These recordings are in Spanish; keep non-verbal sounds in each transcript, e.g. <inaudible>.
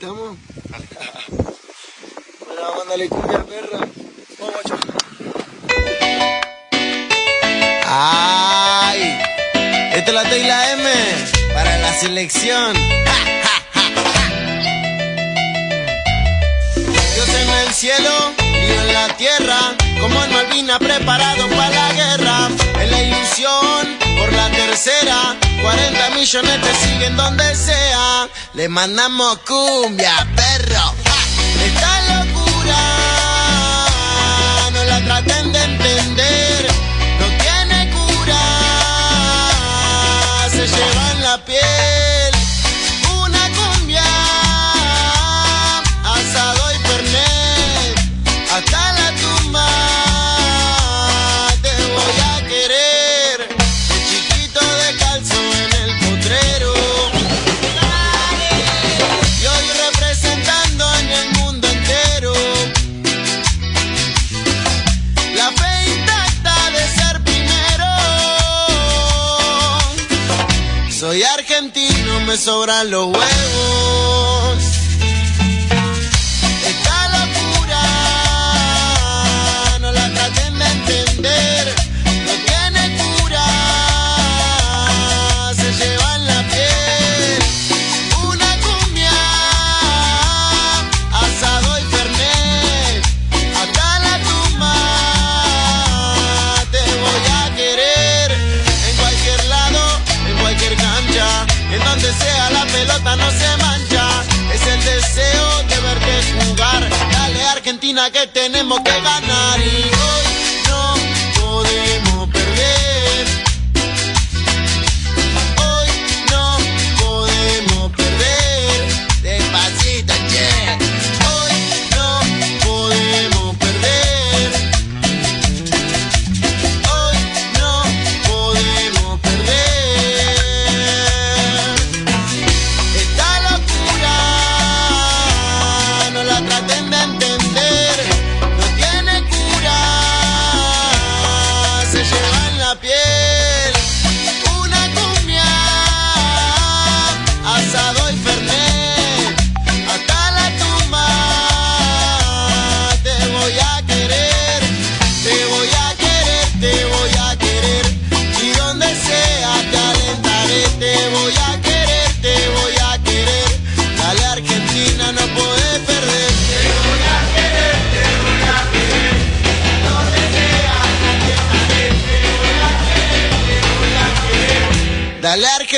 estamos. <laughs> bueno, darle cumbia, perra. Vamos, guacho. ¡Ay! Esta es la T y la M para la selección. <laughs> Dios en el cielo y en la tierra, como en Malvina preparado para la guerra. En la ilusión por la tercera, 40 millones te siguen donde sea. Le mandamos cumbia, perro. Sobran los huevos.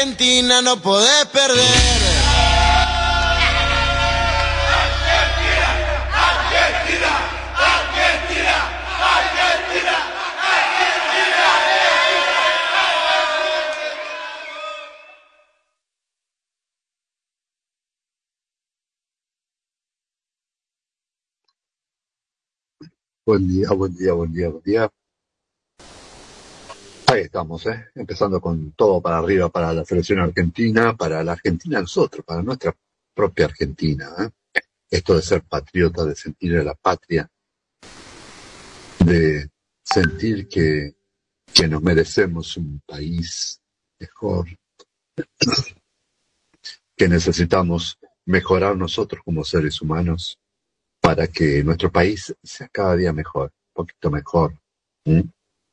Argentina, no podés perder. Buen día, buen día, buen día, buen día. Estamos, ¿eh? Empezando con todo para arriba para la selección argentina, para la Argentina nosotros, para nuestra propia Argentina. ¿eh? Esto de ser patriota, de sentir a la patria, de sentir que, que nos merecemos un país mejor, <clears throat> que necesitamos mejorar nosotros como seres humanos para que nuestro país sea cada día mejor, un poquito mejor.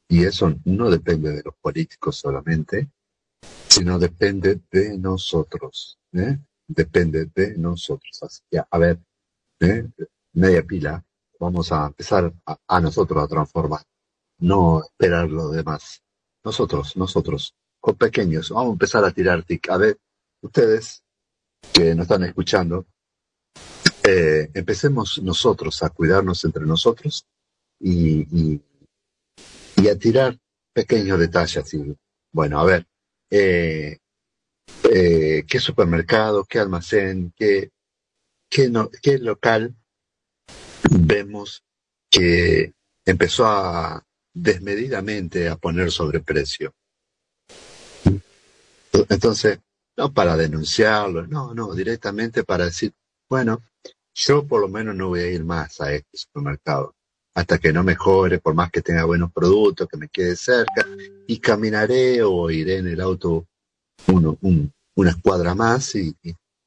Y eso no depende de los políticos solamente, sino depende de nosotros. ¿eh? Depende de nosotros. Así que, a ver, ¿eh? media pila, vamos a empezar a, nosotros a transformar, no esperar lo demás. Nosotros, nosotros, con pequeños, vamos a empezar a tirar tic. A ver, ustedes que nos están escuchando, eh, empecemos nosotros a cuidarnos entre nosotros y, y, y a tirar pequeños detalles. Bueno, a ver, eh, eh, qué supermercado, qué almacén, qué, qué, qué local vemos que empezó a desmedidamente a poner sobreprecio. Entonces, no para denunciarlo, no, no, directamente para decir, bueno, yo por lo menos no voy a ir más a este supermercado hasta que no mejore, por más que tenga buenos productos, que me quede cerca, y caminaré o iré en el auto uno, un- más y,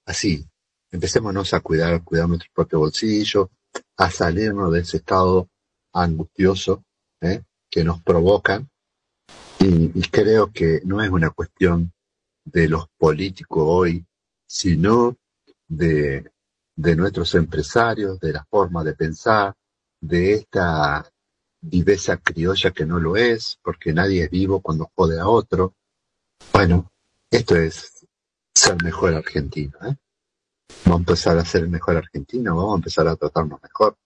así, empecémonos a cuidar, cuidar nuestro propio bolsillo, a salirnos de ese estado angustioso ¿eh? que nos provocan. Y, y creo que no es una cuestión de los políticos hoy, sino de, de nuestros empresarios, de la forma de pensar, de esta viveza criolla que no lo es, porque nadie es vivo cuando jode a otro. Bueno, esto es ser mejor argentino. ¿eh? Vamos a empezar a ser mejor argentino, vamos a empezar a tratarnos mejor.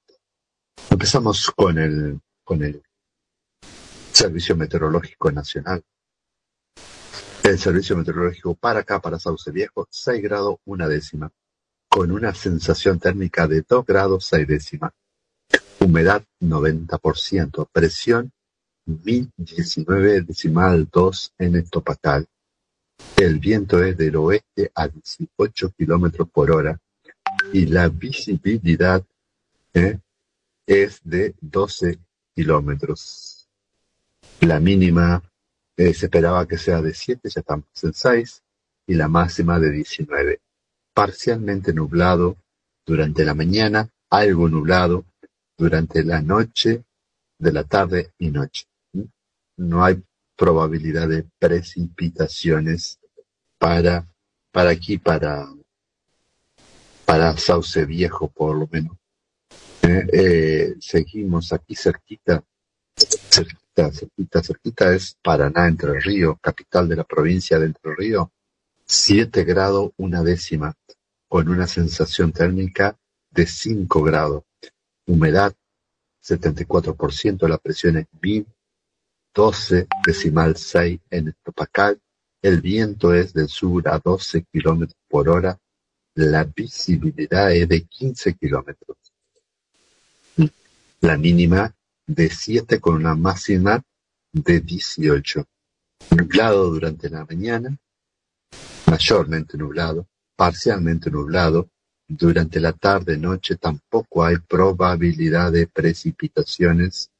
Empezamos con el, con el Servicio Meteorológico Nacional. El Servicio Meteorológico para acá, para Sauce Viejo, 6 grados una décima, con una sensación térmica de 2 grados 6 décimas. Humedad 90%, presión 1019 decimal 2 en estopacal. El viento es del oeste a 18 kilómetros por hora y la visibilidad ¿eh? es de 12 kilómetros. La mínima eh, se esperaba que sea de 7, ya estamos en 6, y la máxima de 19. Parcialmente nublado durante la mañana, algo nublado durante la noche, de la tarde y noche. No hay probabilidad de precipitaciones para, para aquí, para, para Sauce Viejo, por lo menos. Eh, eh, seguimos aquí cerquita, cerquita, cerquita, cerquita es Paraná, Entre Ríos, capital de la provincia de Entre Ríos, 7 grados una décima, con una sensación térmica de 5 grados. Humedad 74%, la presión es 1012 decimal 6 en Estopacal, el viento es del sur a 12 kilómetros por hora, la visibilidad es de 15 kilómetros la mínima de 7 con una máxima de 18. Nublado durante la mañana, mayormente nublado, parcialmente nublado. Durante la tarde, noche tampoco hay probabilidad de precipitaciones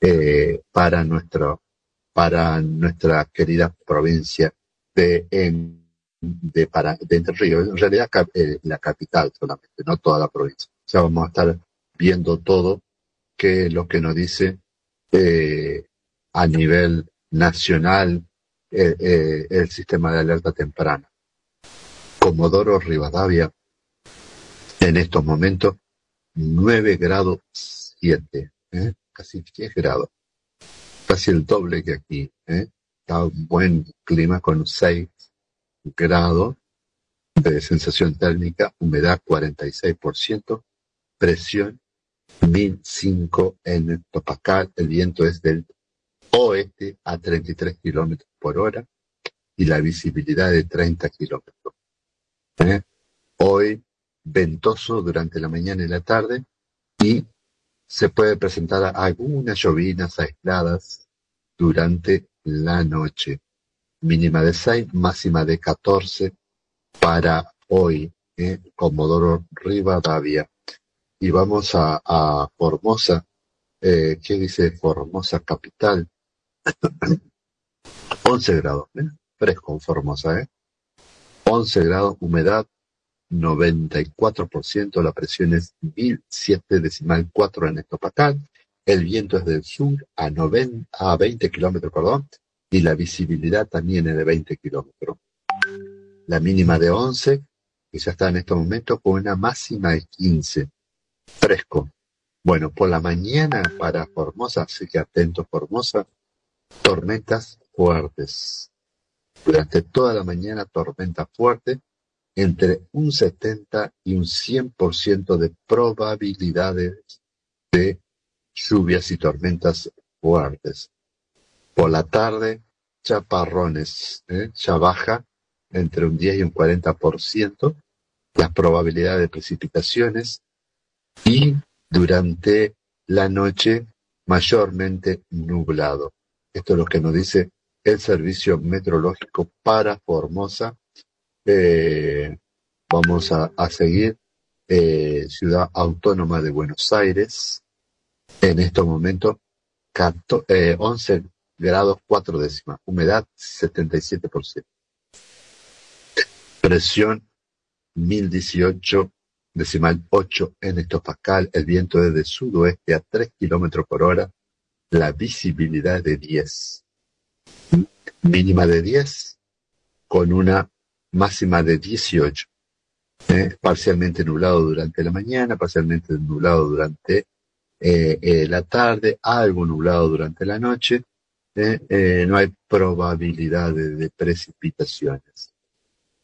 eh, para nuestro, para nuestra querida provincia de, de, para, de Entre Ríos. En realidad eh, la capital solamente, no toda la provincia. O sea, vamos a estar viendo todo que lo que nos dice eh, a nivel nacional eh, eh, el sistema de alerta temprana. Comodoro Rivadavia, en estos momentos, 9 grados 7, casi 10 grados, casi el doble que aquí. Está un buen clima con 6 grados de sensación térmica, humedad 46%, presión 1005 en Topacal, el viento es del oeste a 33 kilómetros por hora y la visibilidad de 30 kilómetros. ¿Eh? Hoy ventoso durante la mañana y la tarde y se puede presentar algunas llovinas aisladas durante la noche. Mínima de 6, máxima de 14 para hoy, ¿eh? Comodoro Rivadavia y vamos a, a Formosa. Eh, ¿Qué dice Formosa Capital? <coughs> 11 grados, ¿eh? fresco en Formosa, ¿eh? 11 grados, humedad 94%, la presión es 1007 decimal 4 en Estopacal, el viento es del sur a, 90, a 20 kilómetros, perdón, y la visibilidad también es de 20 kilómetros. La mínima de 11, que ya está en estos momentos, con una máxima de 15 fresco. Bueno, por la mañana para Formosa, así que atento Formosa, tormentas fuertes. Durante toda la mañana tormenta fuerte, entre un 70 y un 100% de probabilidades de lluvias y tormentas fuertes. Por la tarde, chaparrones, ¿eh? ya baja entre un 10 y un 40% las probabilidades de precipitaciones y durante la noche mayormente nublado. Esto es lo que nos dice el Servicio Meteorológico para Formosa. Eh, vamos a, seguir eh, Ciudad Autónoma de Buenos Aires. En estos momentos, 11 grados 4 décimas. Humedad 77%. Presión 1018 decimal 8 en hectopascal, el viento es de sudoeste a 3 kilómetros por hora, la visibilidad de 10, mínima de 10, con una máxima de 18, ¿eh? parcialmente nublado durante la mañana, parcialmente nublado durante eh, eh, la tarde, algo nublado durante la noche, no hay probabilidad de precipitaciones.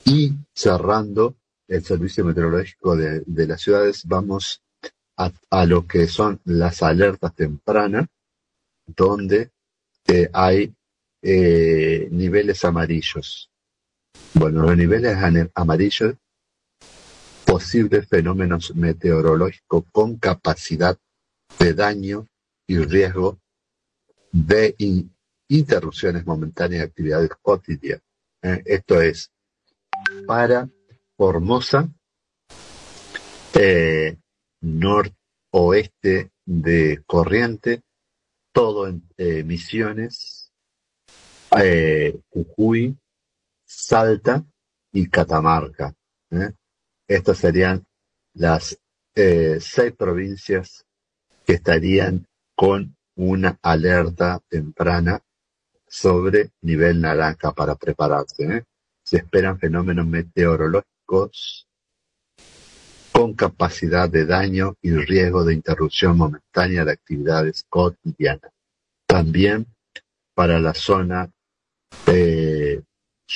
Y cerrando, el servicio meteorológico de, las ciudades, vamos a, lo que son las alertas tempranas, donde hay niveles amarillos. Bueno, los niveles amarillos, posibles fenómenos meteorológicos con capacidad de daño y riesgo de interrupciones momentáneas de actividades cotidianas. ¿eh? esto es, para Formosa, eh, noroeste de Corriente, todo en eh, Misiones, eh, Jujuy, Salta y Catamarca. Estas serían las seis provincias que estarían con una alerta temprana sobre nivel naranja para prepararse. Se esperan fenómenos meteorológicos con capacidad de daño y riesgo de interrupción momentánea de actividades cotidianas. También para la zona eh,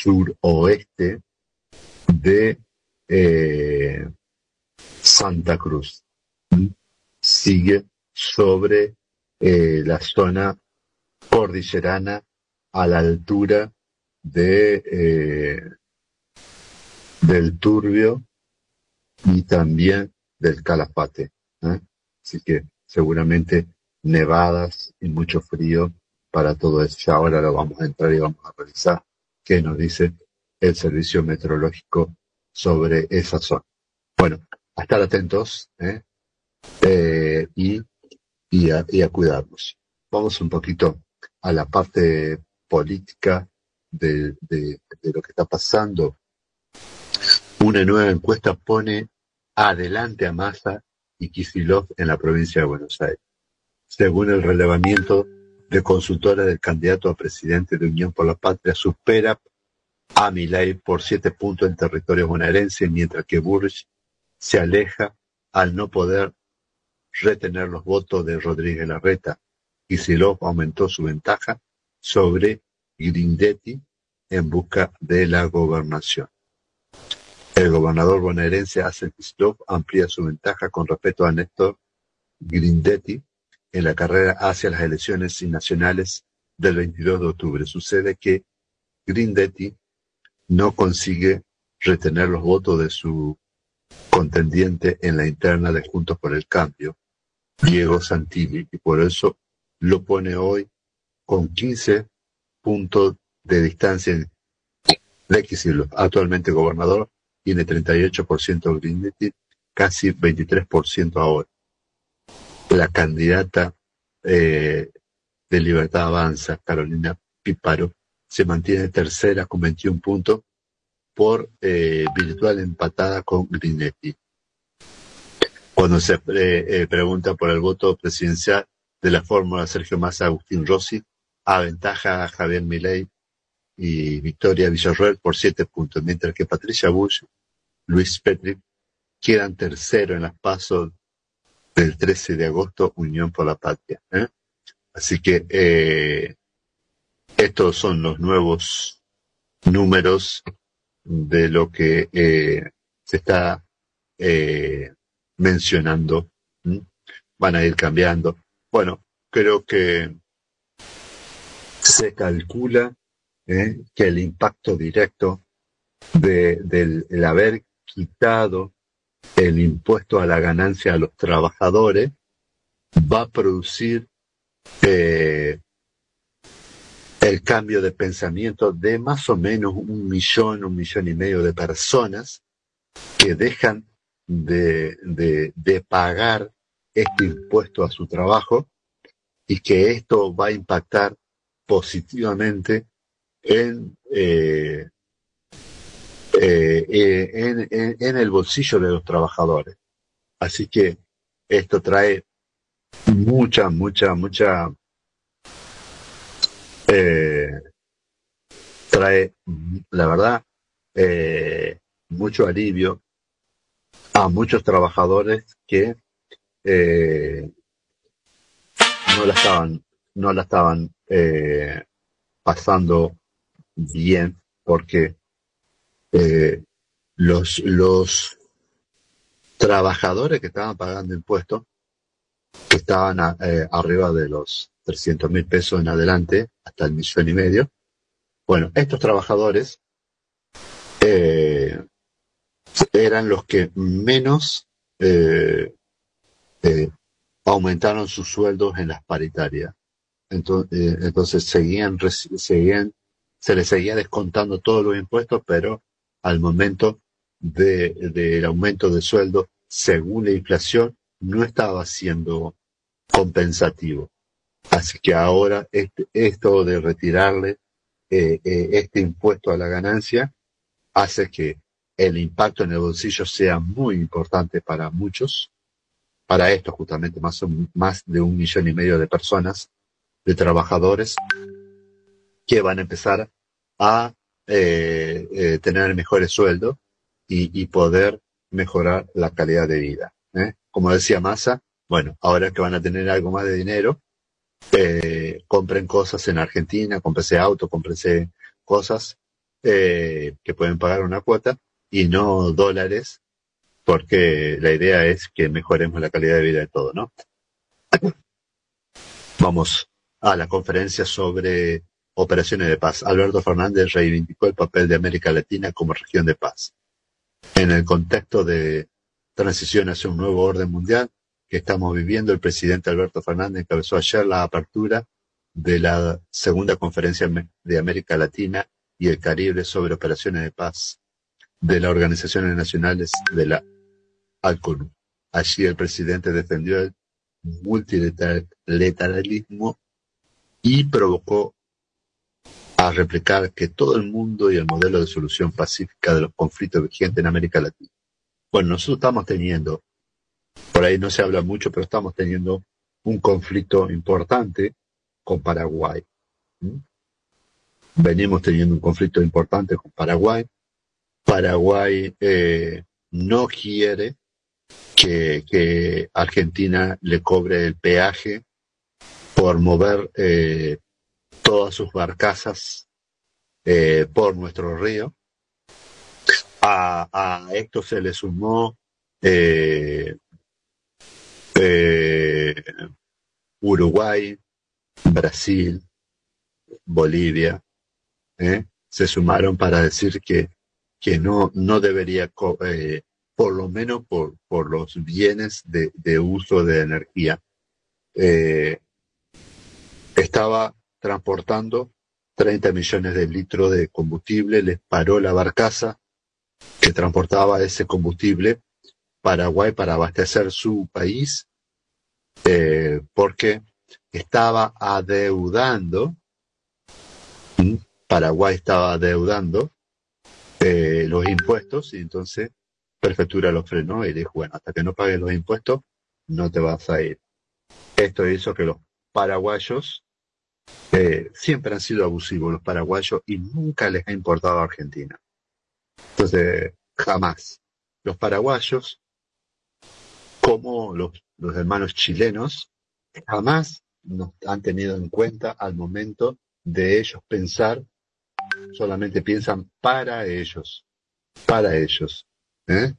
suroeste de eh, Santa Cruz. Sigue sobre eh, la zona cordillerana a la altura de del Turbio y también del Calafate. ¿eh? Así que seguramente nevadas y mucho frío para todo eso. Ya ahora lo vamos a entrar y vamos a revisar qué nos dice el servicio meteorológico sobre esa zona. Bueno, a estar atentos ¿eh? Eh, y, y, a, y, a, cuidarnos. Vamos un poquito a la parte política de, de, de lo que está pasando una nueva encuesta pone adelante a Massa y Kisilov en la provincia de Buenos Aires. Según el relevamiento de consultora del candidato a presidente de Unión por la Patria, supera a Milei por siete puntos en territorio bonaerense, mientras que Burrich se aleja al no poder retener los votos de Rodríguez Larreta. Kisilov aumentó su ventaja sobre Grindetti en busca de la gobernación. El gobernador bonaerense Kicillof amplía su ventaja con respecto a Néstor Grindetti en la carrera hacia las elecciones nacionales del 22 de octubre. Sucede que Grindetti no consigue retener los votos de su contendiente en la interna de Juntos por el Cambio, Diego Santilli, y por eso lo pone hoy con 15 puntos de distancia de Kicillof, actualmente gobernador tiene 38% Grindetti, casi 23% ahora. La candidata eh, de Libertad Avanza, Carolina Piparo, se mantiene tercera con 21 puntos por eh, virtual empatada con Grindetti. Cuando se eh, pregunta por el voto presidencial de la fórmula Sergio Massa Agustín Rossi, aventaja a Javier Milei y Victoria Villarroel por siete puntos, mientras que Patricia Bush, Luis Petri quedan tercero en las pasos del 13 de agosto, Unión por la Patria. ¿eh? Así que eh, estos son los nuevos números de lo que eh, se está mencionando. Van a ir cambiando. Bueno, creo que se calcula ¿eh? que el impacto directo de, del haber quitado el impuesto a la ganancia a los trabajadores va a producir eh, el cambio de pensamiento de más o menos un millón, un millón y medio de personas que dejan de, de, de pagar este impuesto a su trabajo y que esto va a impactar positivamente en, eh, eh, en, el bolsillo de los trabajadores. Así que esto trae mucha, mucha, mucha, trae, la verdad, mucho alivio a muchos trabajadores que no la estaban, no la estaban eh, pasando bien porque eh, los, los trabajadores que estaban pagando impuestos, que estaban eh, arriba de los 300 mil pesos en adelante, hasta el millón y medio, bueno, estos trabajadores eran los que menos aumentaron sus sueldos en las paritarias. Entonces, eh, entonces seguían, seguían, se les seguía descontando todos los impuestos, pero al momento del de, aumento de sueldo, según la inflación, no estaba siendo compensativo. Así que ahora este, esto de retirarle eh, eh, este impuesto a la ganancia hace que el impacto en el bolsillo sea muy importante para muchos para esto justamente más de un millón y medio de personas, de trabajadores, que van a empezar a eh, eh, tener mejores sueldos y, poder mejorar la calidad de vida. ¿eh? Como decía Massa, bueno, ahora que van a tener algo más de dinero, compren cosas en Argentina, cómprense auto, cómprense cosas que pueden pagar una cuota y no dólares porque la idea es que mejoremos la calidad de vida de todo, ¿no? <coughs> Vamos a la conferencia sobre operaciones de paz. Alberto Fernández reivindicó el papel de América Latina como región de paz. En el contexto de transición hacia un nuevo orden mundial que estamos viviendo, el presidente Alberto Fernández encabezó ayer la apertura de la segunda conferencia de América Latina y el Caribe sobre operaciones de paz de las Organizaciones Nacionales de la Allí el presidente defendió el multilateralismo y provocó a replicar que todo el mundo y el modelo de solución pacífica de los conflictos vigentes en América Latina. Bueno, nosotros estamos teniendo, por ahí no se habla mucho, pero estamos teniendo un conflicto importante con Paraguay. Venimos teniendo un conflicto importante con Paraguay. Paraguay eh, no quiere que, Argentina le cobre el peaje por mover eh, todas sus barcazas eh, por nuestro río. A, esto se le sumó eh, Uruguay, Brasil, Bolivia, se sumaron para decir que, que no, no debería por lo menos por, por los bienes de, de uso de energía. Eh, estaba transportando 30 millones de litros de combustible, les paró la barcaza que transportaba ese combustible Paraguay para abastecer su país, eh, porque estaba adeudando, Paraguay estaba adeudando eh, los impuestos y entonces prefectura lo frenó y dijo, bueno, hasta que no pagues los impuestos, no te vas a ir. Esto hizo que los paraguayos siempre han sido abusivos los paraguayos y nunca les ha importado a Argentina. Entonces, jamás. Los paraguayos, como los, los hermanos chilenos, jamás nos han tenido en cuenta al momento de ellos pensar, solamente piensan para ellos, para ellos. ¿eh?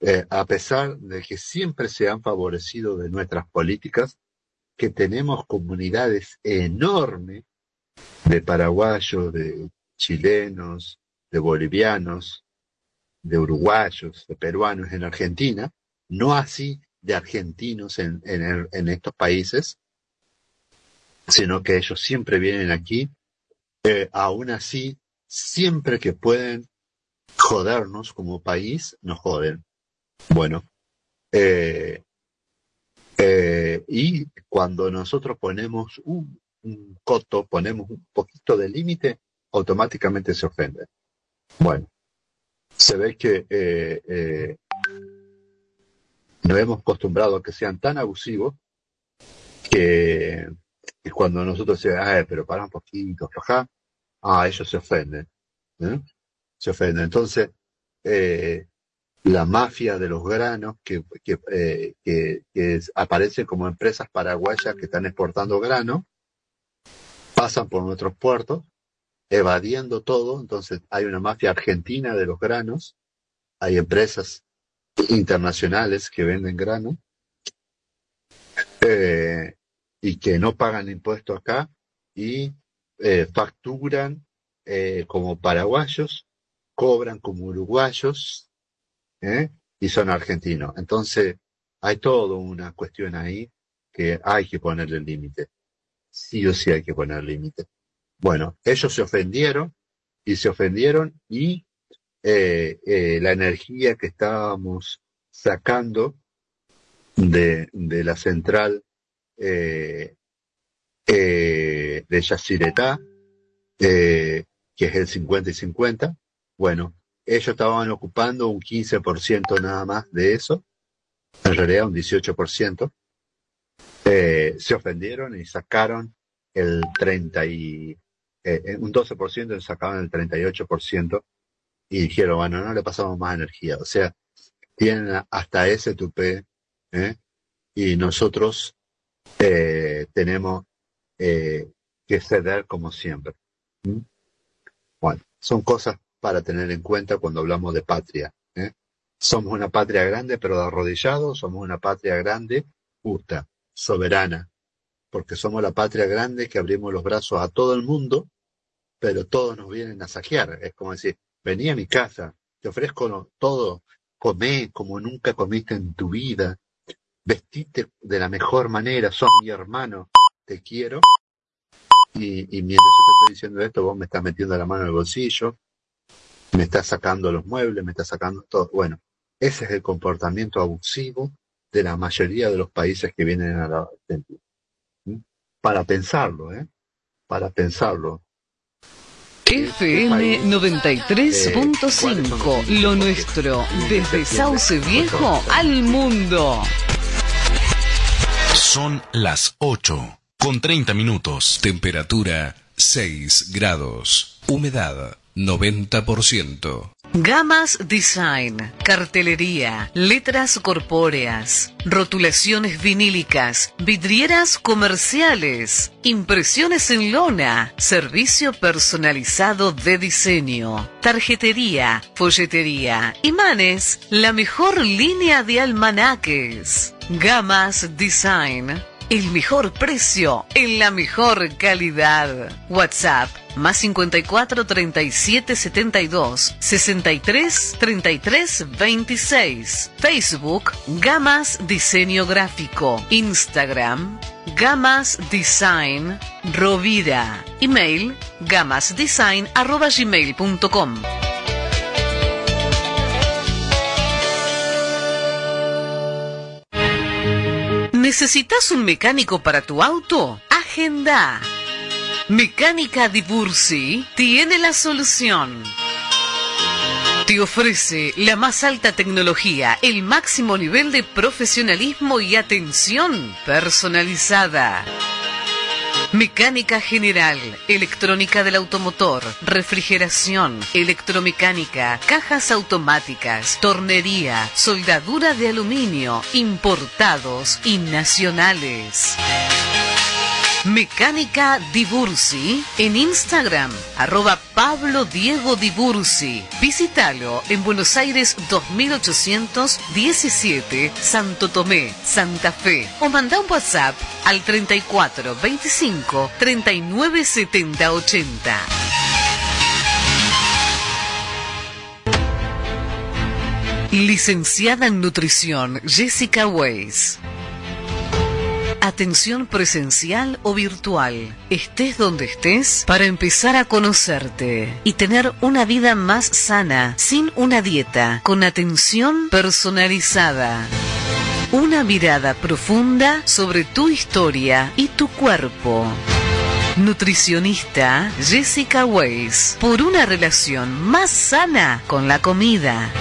Eh, a pesar de que siempre se han favorecido de nuestras políticas, que tenemos comunidades enormes de paraguayos, de chilenos, de bolivianos, de uruguayos, de peruanos en Argentina, no así de argentinos en, estos países, sino que ellos siempre vienen aquí, eh, aún así, siempre que pueden jodernos como país, nos joden. Bueno, eh, eh, y cuando nosotros ponemos un, coto, ponemos un poquito de límite, automáticamente se ofende. Bueno, se ve que eh, eh, nos hemos acostumbrado a que sean tan abusivos que, cuando nosotros decimos, Ay, pero para un poquito, ajá, ah, ellos se ofenden. ¿eh? Se ofenden. Entonces, eh, la mafia de los granos que, que, eh, que, aparecen como empresas paraguayas que están exportando grano, pasan por nuestros puertos, evadiendo todo. Entonces hay una mafia argentina de los granos, hay empresas internacionales que venden grano eh, y que no pagan impuestos acá y eh, facturan eh, como paraguayos, cobran como uruguayos ¿eh? y son argentinos. Entonces, hay toda una cuestión ahí que hay que ponerle límite. Sí o sí hay que poner límite. Bueno, ellos se ofendieron y se ofendieron y eh, eh, la energía que estábamos sacando de, de la central de Yacyretá, que es el 50 y 50, bueno, ellos estaban ocupando un 15% nada más de eso, en realidad un 18%, eh, se ofendieron y sacaron el 30 y, eh, un 12% y sacaron el 38% y dijeron, bueno, no le pasamos más energía. O sea, tienen hasta ese tupé, ¿eh? y nosotros eh, tenemos eh, que ceder como siempre. Bueno, son cosas para tener en cuenta cuando hablamos de patria. ¿eh? Somos una patria grande, pero de arrodillado, somos una patria grande, justa, soberana, porque somos la patria grande que abrimos los brazos a todo el mundo, pero todos nos vienen a saquear. Es como decir, vení a mi casa, te ofrezco todo, comé como nunca comiste en tu vida, vestite de la mejor manera, sos mi hermano, te quiero. Y, y mientras yo te estoy diciendo esto, vos me estás metiendo la mano en el bolsillo, me está sacando los muebles, me está sacando todo. Bueno, ese es el comportamiento abusivo de la mayoría de los países que vienen a la Argentina. ¿Mm? Para pensarlo, ¿eh? Para pensarlo. FM 93.5, lo nuestro, desde Sauce Viejo al mundo. Son las 8, con 30 minutos. Temperatura 6 grados. Humedad 90%. Gamas Design, cartelería, letras corpóreas, rotulaciones vinílicas, vidrieras comerciales, impresiones en lona, servicio personalizado de diseño, tarjetería, folletería, imanes, la mejor línea de almanaques. Gamas Design el mejor precio en la mejor calidad. WhatsApp más 54 37 72 63 33 26. Facebook Gamas Diseño Gráfico. Instagram Gamas Design Rovira. Email gamasdesign ¿Necesitas un mecánico para tu auto? Agenda. Mecánica Dibursi tiene la solución. Te ofrece la más alta tecnología, el máximo nivel de profesionalismo y atención personalizada. Mecánica general, electrónica del automotor, refrigeración, electromecánica, cajas automáticas, tornería, soldadura de aluminio, importados y nacionales. Mecánica Dibursi en Instagram, arroba Pablo Diego. Visítalo en Buenos Aires 2817, Santo Tomé, Santa Fe. O manda un WhatsApp al 34 25 39 70 80. Licenciada en Nutrición, Jessica Weiss. Atención presencial o virtual. Estés donde estés para empezar a conocerte y tener una vida más sana, sin una dieta, con atención personalizada. Una mirada profunda sobre tu historia y tu cuerpo. Nutricionista Jessica Weiss. Por una relación más sana con la comida.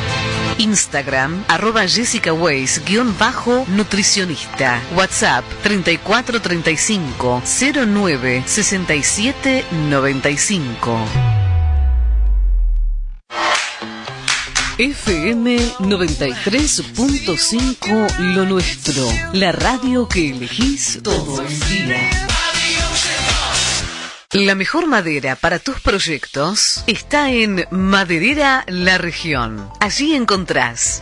Instagram, arroba Jessica Weiss, guion bajo nutricionista. WhatsApp 3435 09 67 95. FM 93.5 Lo Nuestro, la radio que elegís todo el día. La mejor madera para tus proyectos está en Maderera La Región. Allí encontrás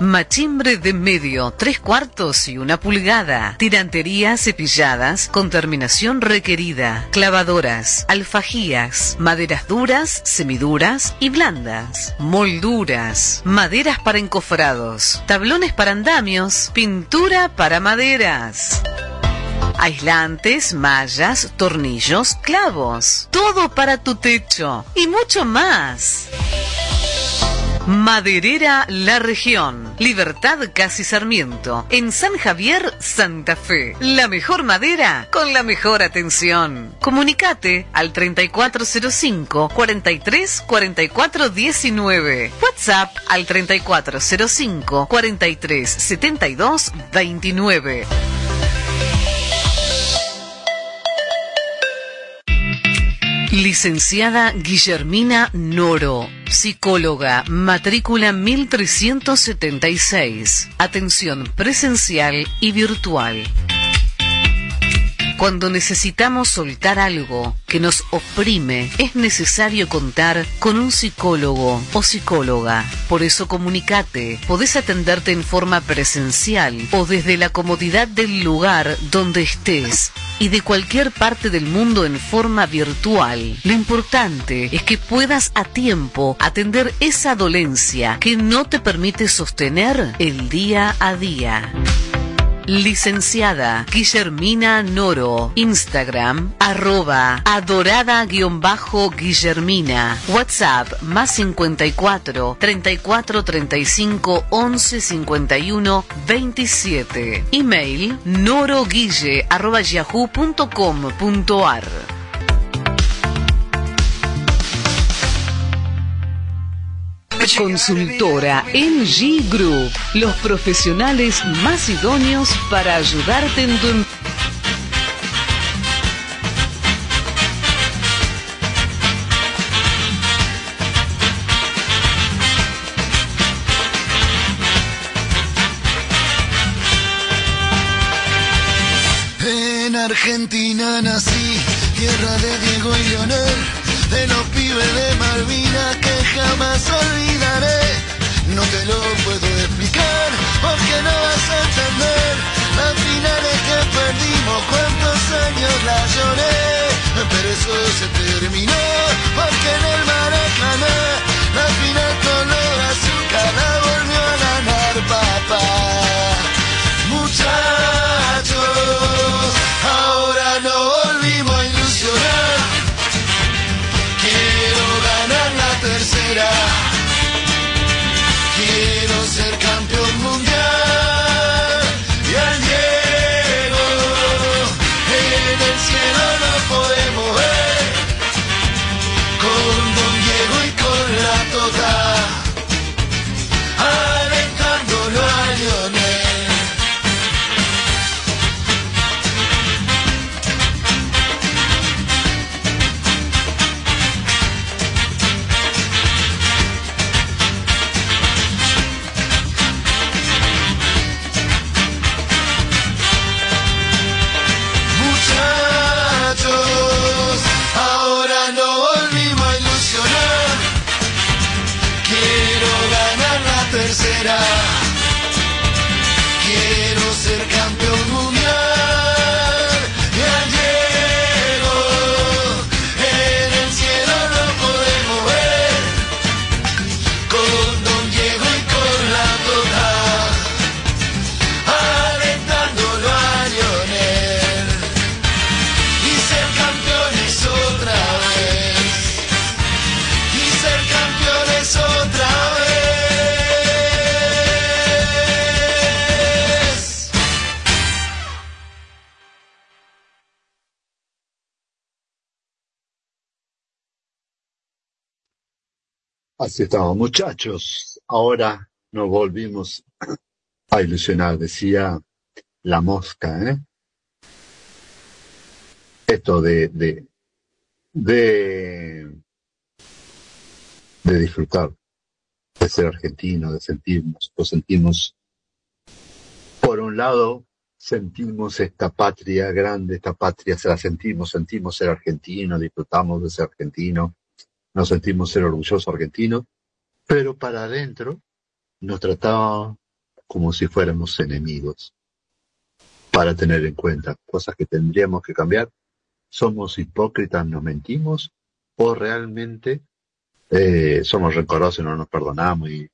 Machimbre de medio, tres cuartos y una pulgada. Tiranterías cepilladas con terminación requerida. Clavadoras, alfajías, maderas duras, semiduras y blandas. Molduras, maderas para encofrados, tablones para andamios, pintura para maderas aislantes, mallas, tornillos, clavos. Todo para tu techo y mucho más. Maderera La Región. Libertad Casi Sarmiento. En San Javier, Santa Fe. La mejor madera con la mejor atención. Comunicate al 3405 43 44 19. WhatsApp al 3405 Licenciada Guillermina Noro, psicóloga, matrícula 1376. Atención presencial y virtual. Cuando necesitamos soltar algo que nos oprime, es necesario contar con un psicólogo o psicóloga. Por eso comunicate. Podés atenderte en forma presencial o desde la comodidad del lugar donde estés y de cualquier parte del mundo en forma virtual. Lo importante es que puedas a tiempo atender esa dolencia que no te permite sostener el día a día. Licenciada Guillermina Noro. Instagram, arroba adorada-guillermina. WhatsApp, más 54 34 35 11 51 27. Email, noroguille arroba yahoo.com.ar. Consultora NG Group, los profesionales más idóneos para ayudarte en tu En Argentina nací, tierra de Diego y Leonel de los pibes de Malvina que jamás olvidaré. No te lo puedo explicar porque no vas a entender las finales que perdimos, cuántos años la lloré. Pero eso se terminó porque en el Maracaná la final Así estamos, muchachos. Ahora nos volvimos a ilusionar, decía la mosca, ¿eh? Esto de, de, de, de disfrutar, de ser argentino, de sentirnos, lo sentimos. Por un lado, sentimos esta patria grande, esta patria, se la sentimos, sentimos ser argentino, disfrutamos de ser argentino, nos sentimos ser orgullosos argentinos, pero para adentro nos trataba como si fuéramos enemigos. Para tener en cuenta cosas que tendríamos que cambiar, somos hipócritas, nos mentimos o realmente eh, somos rencorosos no nos perdonamos y,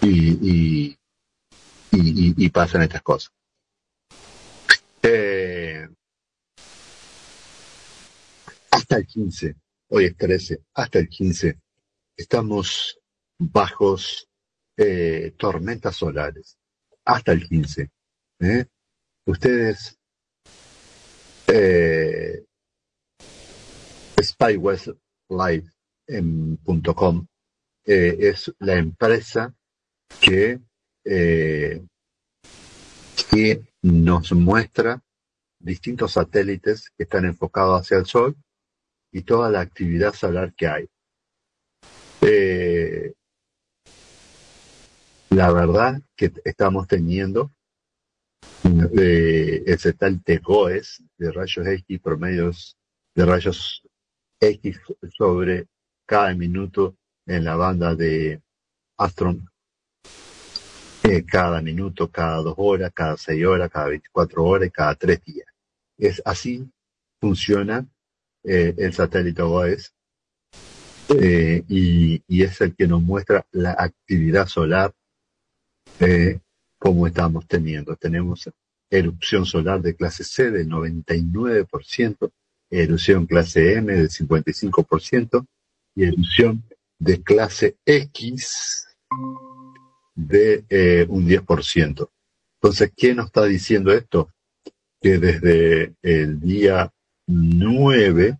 y, y, y pasan estas cosas. Eh, hasta el 15 hoy es 13, hasta el 15, estamos bajos eh, tormentas solares, hasta el 15. ¿eh? Ustedes, eh, SpyWestLive.com eh, es la empresa que, eh, que nos muestra distintos satélites que están enfocados hacia el Sol y toda la actividad solar que hay. Eh, la verdad que estamos teniendo eh, ese tal TEGOES de rayos X promedios de rayos X sobre cada minuto en la banda de Astron eh, cada minuto, cada dos horas, cada seis horas, cada 24 horas, cada tres días. Es así funciona eh, el satélite OAS, eh, y, es el que nos muestra la actividad solar eh, como estamos teniendo. Tenemos erupción solar de clase C del 99%, erupción clase M del 55% y erupción de clase X de un 10%. Entonces, ¿quién nos está diciendo esto? Que desde el día 9,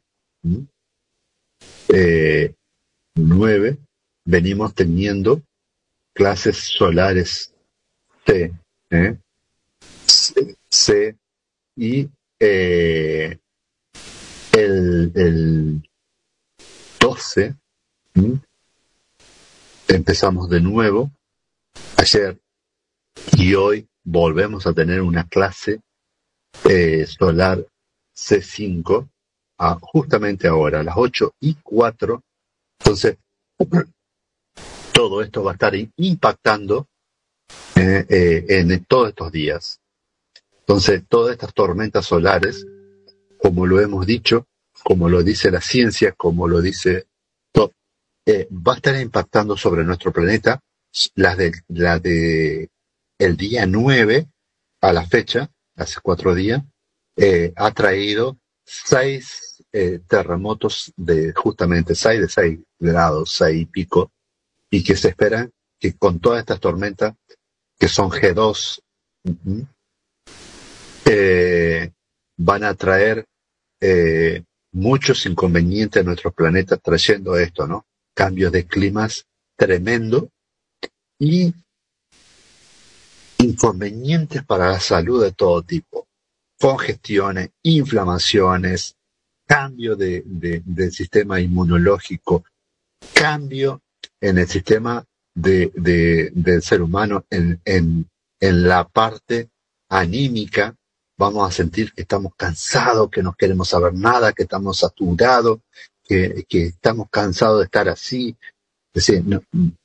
eh, venimos teniendo clases solares C, ¿eh? C, y eh, el, el 12 empezamos de nuevo. Ayer y hoy volvemos a tener una clase eh, solar C5 a justamente ahora, a las 8 y 4. Entonces, <clears throat> todo esto va a estar impactando eh, eh, en todos estos días. Entonces, todas estas tormentas solares, como lo hemos dicho, como lo dice la ciencia, como lo dice eh, va a estar impactando sobre nuestro planeta las de, la de el día 9 a la fecha, hace cuatro días, eh, ha traído seis eh, terremotos de justamente seis de seis grados, seis y pico, y que se espera que con todas estas tormentas, que son G2, eh, van a traer muchos inconvenientes a nuestro planeta trayendo esto, ¿no? Cambios de climas tremendo y inconvenientes para la salud de todo tipo congestiones, inflamaciones, cambio de, del sistema inmunológico, cambio en el sistema de, del ser humano en, en, en la parte anímica, vamos a sentir que estamos cansados, que no queremos saber nada, que estamos saturados, que, que estamos cansados de estar así. Es decir,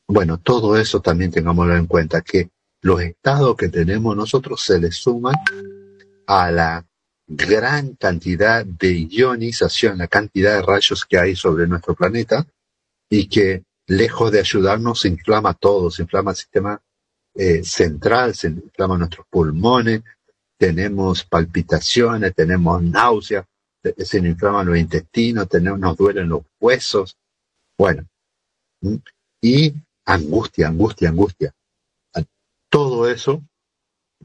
bueno, todo eso también tengámoslo en cuenta, que los estados que tenemos nosotros se les suman a la gran cantidad de ionización, la cantidad de rayos que hay sobre nuestro planeta y que lejos de ayudarnos se inflama todo, se inflama el sistema eh, central, se inflama nuestros pulmones, tenemos palpitaciones, tenemos náuseas, se nos inflaman los intestinos, tenemos, nos duelen los huesos, bueno, y angustia, angustia, angustia. Todo eso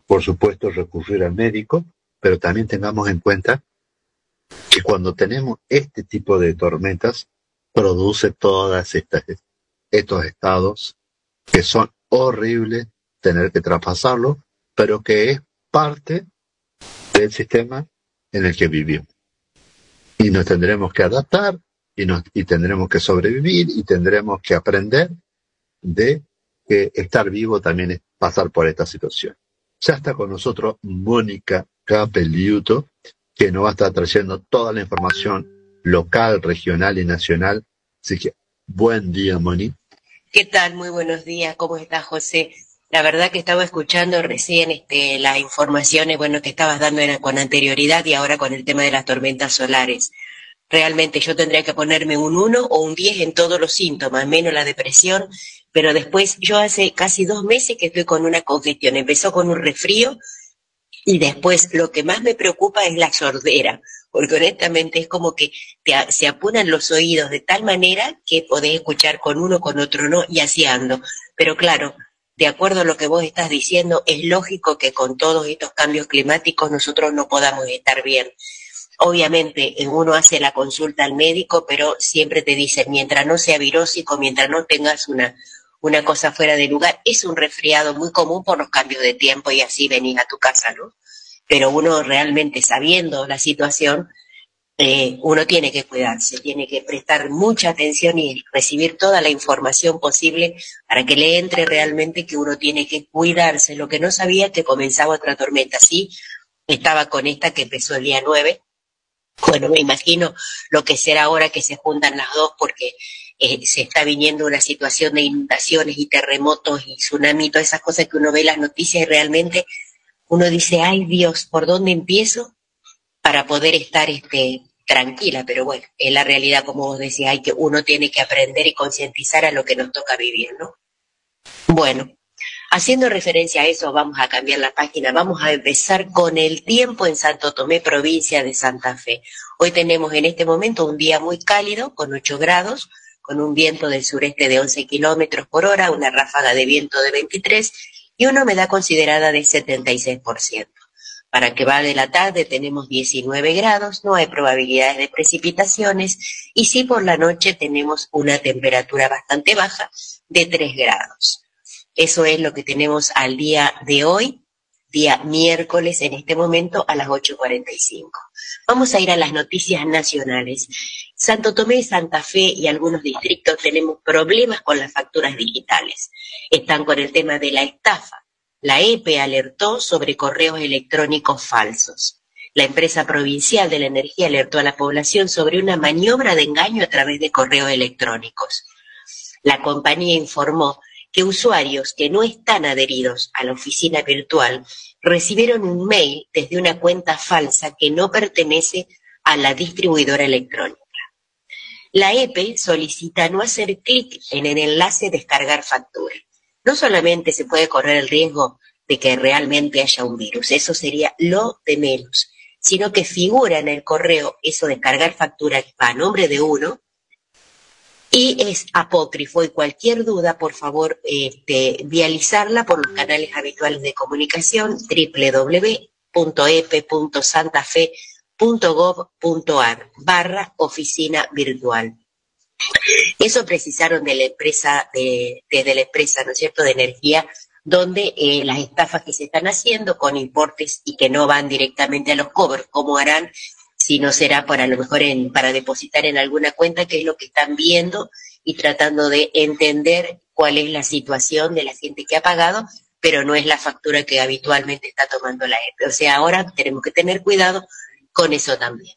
por supuesto, recurrir al médico, pero también tengamos en cuenta que cuando tenemos este tipo de tormentas, produce todas estas estos estados que son horribles tener que traspasarlo, pero que es parte del sistema en el que vivimos. Y nos tendremos que adaptar y, nos, y tendremos que sobrevivir y tendremos que aprender de que estar vivo también es pasar por esta situación. Ya está con nosotros Mónica Capeliuto, que nos va a estar trayendo toda la información local, regional y nacional. Así que buen día, Moni. ¿Qué tal? Muy buenos días. ¿Cómo estás, José? La verdad que estaba escuchando recién este, las informaciones, bueno, que estabas dando con anterioridad y ahora con el tema de las tormentas solares. Realmente yo tendría que ponerme un 1 o un 10 en todos los síntomas, menos la depresión, pero después yo hace casi dos meses que estoy con una congestión. Empezó con un resfrío y después lo que más me preocupa es la sordera porque honestamente es como que se apunan los oídos de tal manera que podés escuchar con uno, con otro no, y así ando. Pero claro, de acuerdo a lo que vos estás diciendo, es lógico que con todos estos cambios climáticos nosotros no podamos estar bien. Obviamente, uno hace la consulta al médico, pero siempre te dicen, mientras no sea virósico, mientras no tengas una, una cosa fuera de lugar, es un resfriado muy común por los cambios de tiempo y así venís a tu casa, ¿no? pero uno realmente sabiendo la situación, eh, uno tiene que cuidarse, tiene que prestar mucha atención y recibir toda la información posible para que le entre realmente que uno tiene que cuidarse. Lo que no sabía que comenzaba otra tormenta, sí, estaba con esta que empezó el día 9. Bueno, me imagino lo que será ahora que se juntan las dos porque eh, se está viniendo una situación de inundaciones y terremotos y tsunami, todas esas cosas que uno ve en las noticias y realmente uno dice, ay Dios, ¿por dónde empiezo? Para poder estar este, tranquila, pero bueno, en la realidad, como vos decías, hay que, uno tiene que aprender y concientizar a lo que nos toca vivir, ¿no? Bueno, haciendo referencia a eso, vamos a cambiar la página, vamos a empezar con el tiempo en Santo Tomé, provincia de Santa Fe. Hoy tenemos en este momento un día muy cálido, con 8 grados, con un viento del sureste de 11 kilómetros por hora, una ráfaga de viento de 23 y una humedad considerada de 76%. Para que va de la tarde tenemos 19 grados, no hay probabilidades de precipitaciones y sí por la noche tenemos una temperatura bastante baja de 3 grados. Eso es lo que tenemos al día de hoy, día miércoles en este momento a las 8.45. Vamos a ir a las noticias nacionales. Santo Tomé, Santa Fe y algunos distritos tenemos problemas con las facturas digitales. Están con el tema de la estafa. La EPE alertó sobre correos electrónicos falsos. La empresa provincial de la energía alertó a la población sobre una maniobra de engaño a través de correos electrónicos. La compañía informó que usuarios que no están adheridos a la oficina virtual recibieron un mail desde una cuenta falsa que no pertenece a la distribuidora electrónica. La EPE solicita no hacer clic en el enlace descargar factura. No solamente se puede correr el riesgo de que realmente haya un virus, eso sería lo de menos, sino que figura en el correo eso de cargar factura a nombre de uno y es apócrifo y cualquier duda, por favor, este, vializarla por los canales habituales de comunicación www.ep.santafe.com .gov.ar barra oficina virtual. Eso precisaron de la empresa, de, desde la empresa, ¿no es cierto?, de energía, donde eh, las estafas que se están haciendo con importes y que no van directamente a los cobros, ¿cómo harán si no será para lo mejor en, para depositar en alguna cuenta, que es lo que están viendo y tratando de entender cuál es la situación de la gente que ha pagado, pero no es la factura que habitualmente está tomando la EPE. O sea, ahora tenemos que tener cuidado con eso también.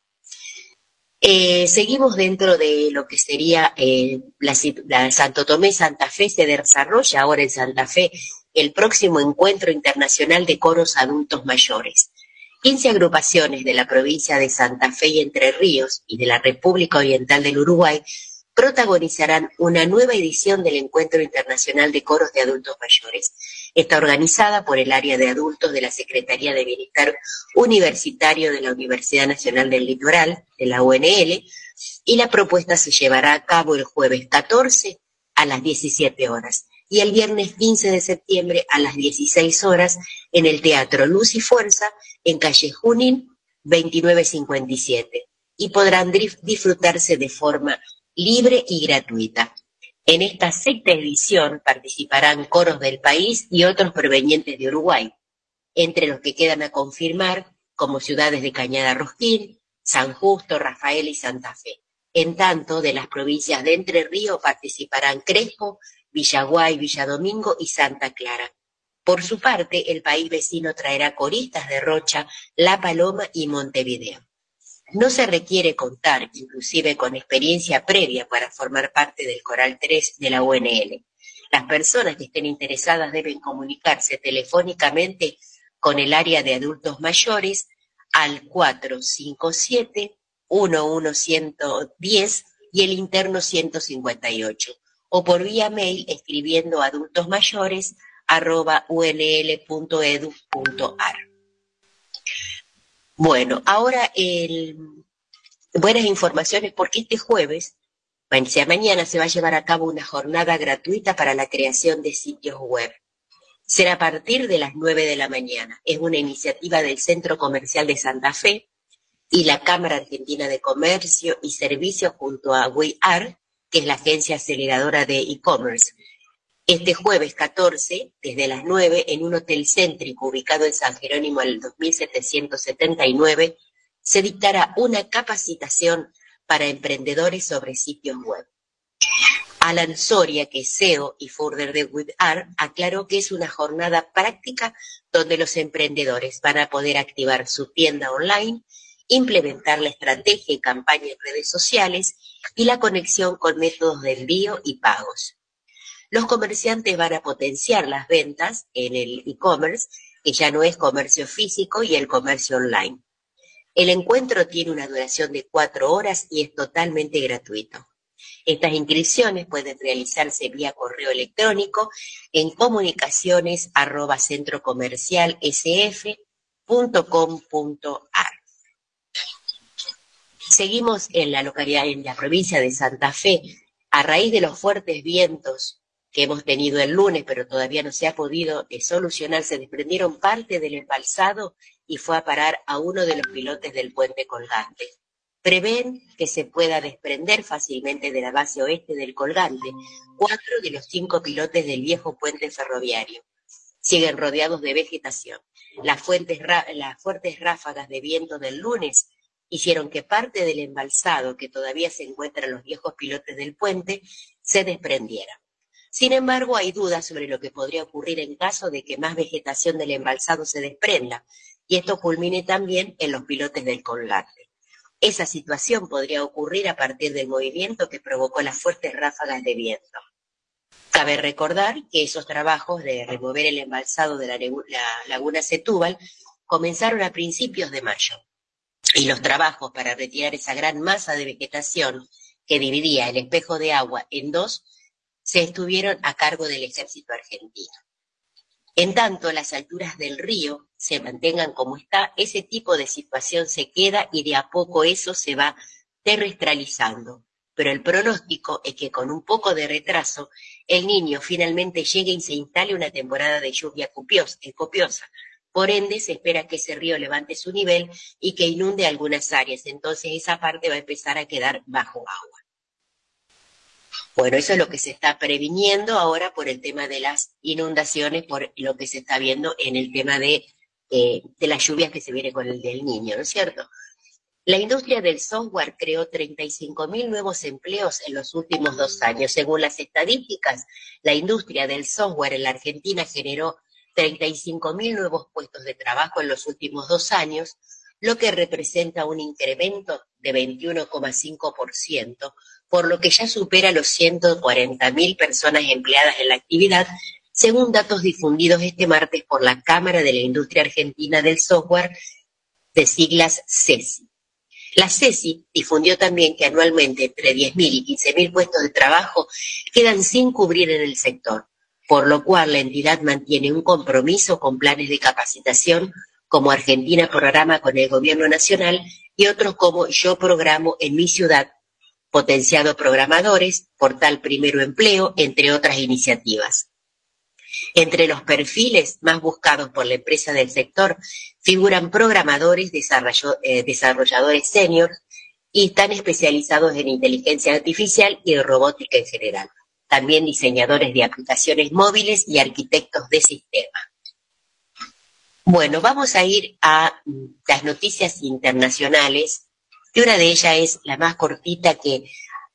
Eh, seguimos dentro de lo que sería eh, la, Santo Tomé Santa Fe, se desarrolla ahora en Santa Fe el próximo encuentro internacional de coros adultos mayores. 15 agrupaciones de la provincia de Santa Fe y Entre Ríos y de la República Oriental del Uruguay protagonizarán una nueva edición del Encuentro Internacional de Coros de Adultos Mayores. Está organizada por el área de adultos de la Secretaría de Bienestar Universitario de la Universidad Nacional del Litoral, de la UNL, y la propuesta se llevará a cabo el jueves 14 a las 17 horas y el viernes 15 de septiembre a las 16 horas en el Teatro Luz y Fuerza en calle Junín 2957 y podrán disfrutarse de forma libre y gratuita. En esta sexta edición participarán coros del país y otros provenientes de Uruguay, entre los que quedan a confirmar como ciudades de Cañada Rosquín, San Justo, Rafael y Santa Fe. En tanto, de las provincias de Entre Ríos participarán Crespo, Villaguay, Villadomingo y Santa Clara. Por su parte, el país vecino traerá coristas de Rocha, La Paloma y Montevideo. No se requiere contar, inclusive con experiencia previa para formar parte del Coral 3 de la UNL. Las personas que estén interesadas deben comunicarse telefónicamente con el área de adultos mayores al 457-11110 y el interno 158 o por vía mail escribiendo adultosmayores@unl.edu.ar. Bueno, ahora buenas informaciones porque este jueves, mañana, se va a llevar a cabo una jornada gratuita para la creación de sitios web. Será a partir de las nueve de la mañana. Es una iniciativa del Centro Comercial de Santa Fe y la Cámara Argentina de Comercio y Servicios junto a WeArt, que es la agencia aceleradora de e-commerce. Este jueves 14, desde las 9, en un hotel céntrico ubicado en San Jerónimo al 2779, se dictará una capacitación para emprendedores sobre sitios web. Alan Soria, que es CEO y founder de WithArt, aclaró que es una jornada práctica donde los emprendedores van a poder activar su tienda online, implementar la estrategia y campaña en redes sociales y la conexión con métodos de envío y pagos. Los comerciantes van a potenciar las ventas en el e-commerce, que ya no es comercio físico, y el comercio online. El encuentro tiene una duración de cuatro horas y es totalmente gratuito. Estas inscripciones pueden realizarse vía correo electrónico en comunicaciones arroba Seguimos en la localidad, en la provincia de Santa Fe, a raíz de los fuertes vientos que hemos tenido el lunes, pero todavía no se ha podido eh, solucionar, se desprendieron parte del embalsado y fue a parar a uno de los pilotes del puente colgante. Prevén que se pueda desprender fácilmente de la base oeste del colgante cuatro de los cinco pilotes del viejo puente ferroviario. Siguen rodeados de vegetación. Las, las fuertes ráfagas de viento del lunes hicieron que parte del embalsado que todavía se encuentra en los viejos pilotes del puente se desprendiera. Sin embargo, hay dudas sobre lo que podría ocurrir en caso de que más vegetación del embalsado se desprenda, y esto culmine también en los pilotes del colgante. Esa situación podría ocurrir a partir del movimiento que provocó las fuertes ráfagas de viento. Cabe recordar que esos trabajos de remover el embalsado de la, laguna Setúbal comenzaron a principios de mayo, y los trabajos para retirar esa gran masa de vegetación que dividía el espejo de agua en dos se estuvieron a cargo del ejército argentino. En tanto las alturas del río se mantengan como está, ese tipo de situación se queda y de a poco eso se va terrestralizando. Pero el pronóstico es que con un poco de retraso el niño finalmente llegue y se instale una temporada de lluvia copiosa. Por ende, se espera que ese río levante su nivel y que inunde algunas áreas. Entonces esa parte va a empezar a quedar bajo agua. Bueno, eso es lo que se está previniendo ahora por el tema de las inundaciones, por lo que se está viendo en el tema de, eh, de las lluvias que se viene con el del niño, ¿no es cierto? La industria del software creó 35.000 nuevos empleos en los últimos dos años. Según las estadísticas, la industria del software en la Argentina generó 35.000 nuevos puestos de trabajo en los últimos dos años, lo que representa un incremento de 21,5% por lo que ya supera los 140.000 personas empleadas en la actividad, según datos difundidos este martes por la Cámara de la Industria Argentina del Software, de siglas CESI. La CESI difundió también que anualmente entre 10.000 y 15.000 puestos de trabajo quedan sin cubrir en el sector, por lo cual la entidad mantiene un compromiso con planes de capacitación como Argentina Programa con el Gobierno Nacional y otros como Yo Programo en mi ciudad potenciado programadores, portal Primero Empleo, entre otras iniciativas. Entre los perfiles más buscados por la empresa del sector figuran programadores, eh, desarrolladores seniors y están especializados en inteligencia artificial y robótica en general. También diseñadores de aplicaciones móviles y arquitectos de sistema. Bueno, vamos a ir a mm, las noticias internacionales, y una de ellas es la más cortita que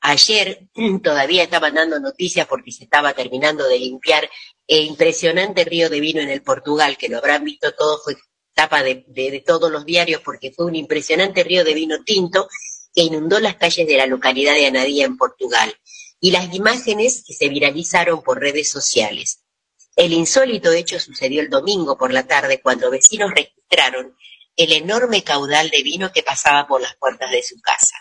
ayer todavía estaban dando noticias porque se estaba terminando de limpiar el impresionante río de vino en el Portugal, que lo habrán visto todos, fue tapa de, de todos los diarios porque fue un impresionante río de vino tinto que inundó las calles de la localidad de Anadía en Portugal y las imágenes que se viralizaron por redes sociales. El insólito hecho sucedió el domingo por la tarde cuando vecinos registraron el enorme caudal de vino que pasaba por las puertas de su casa.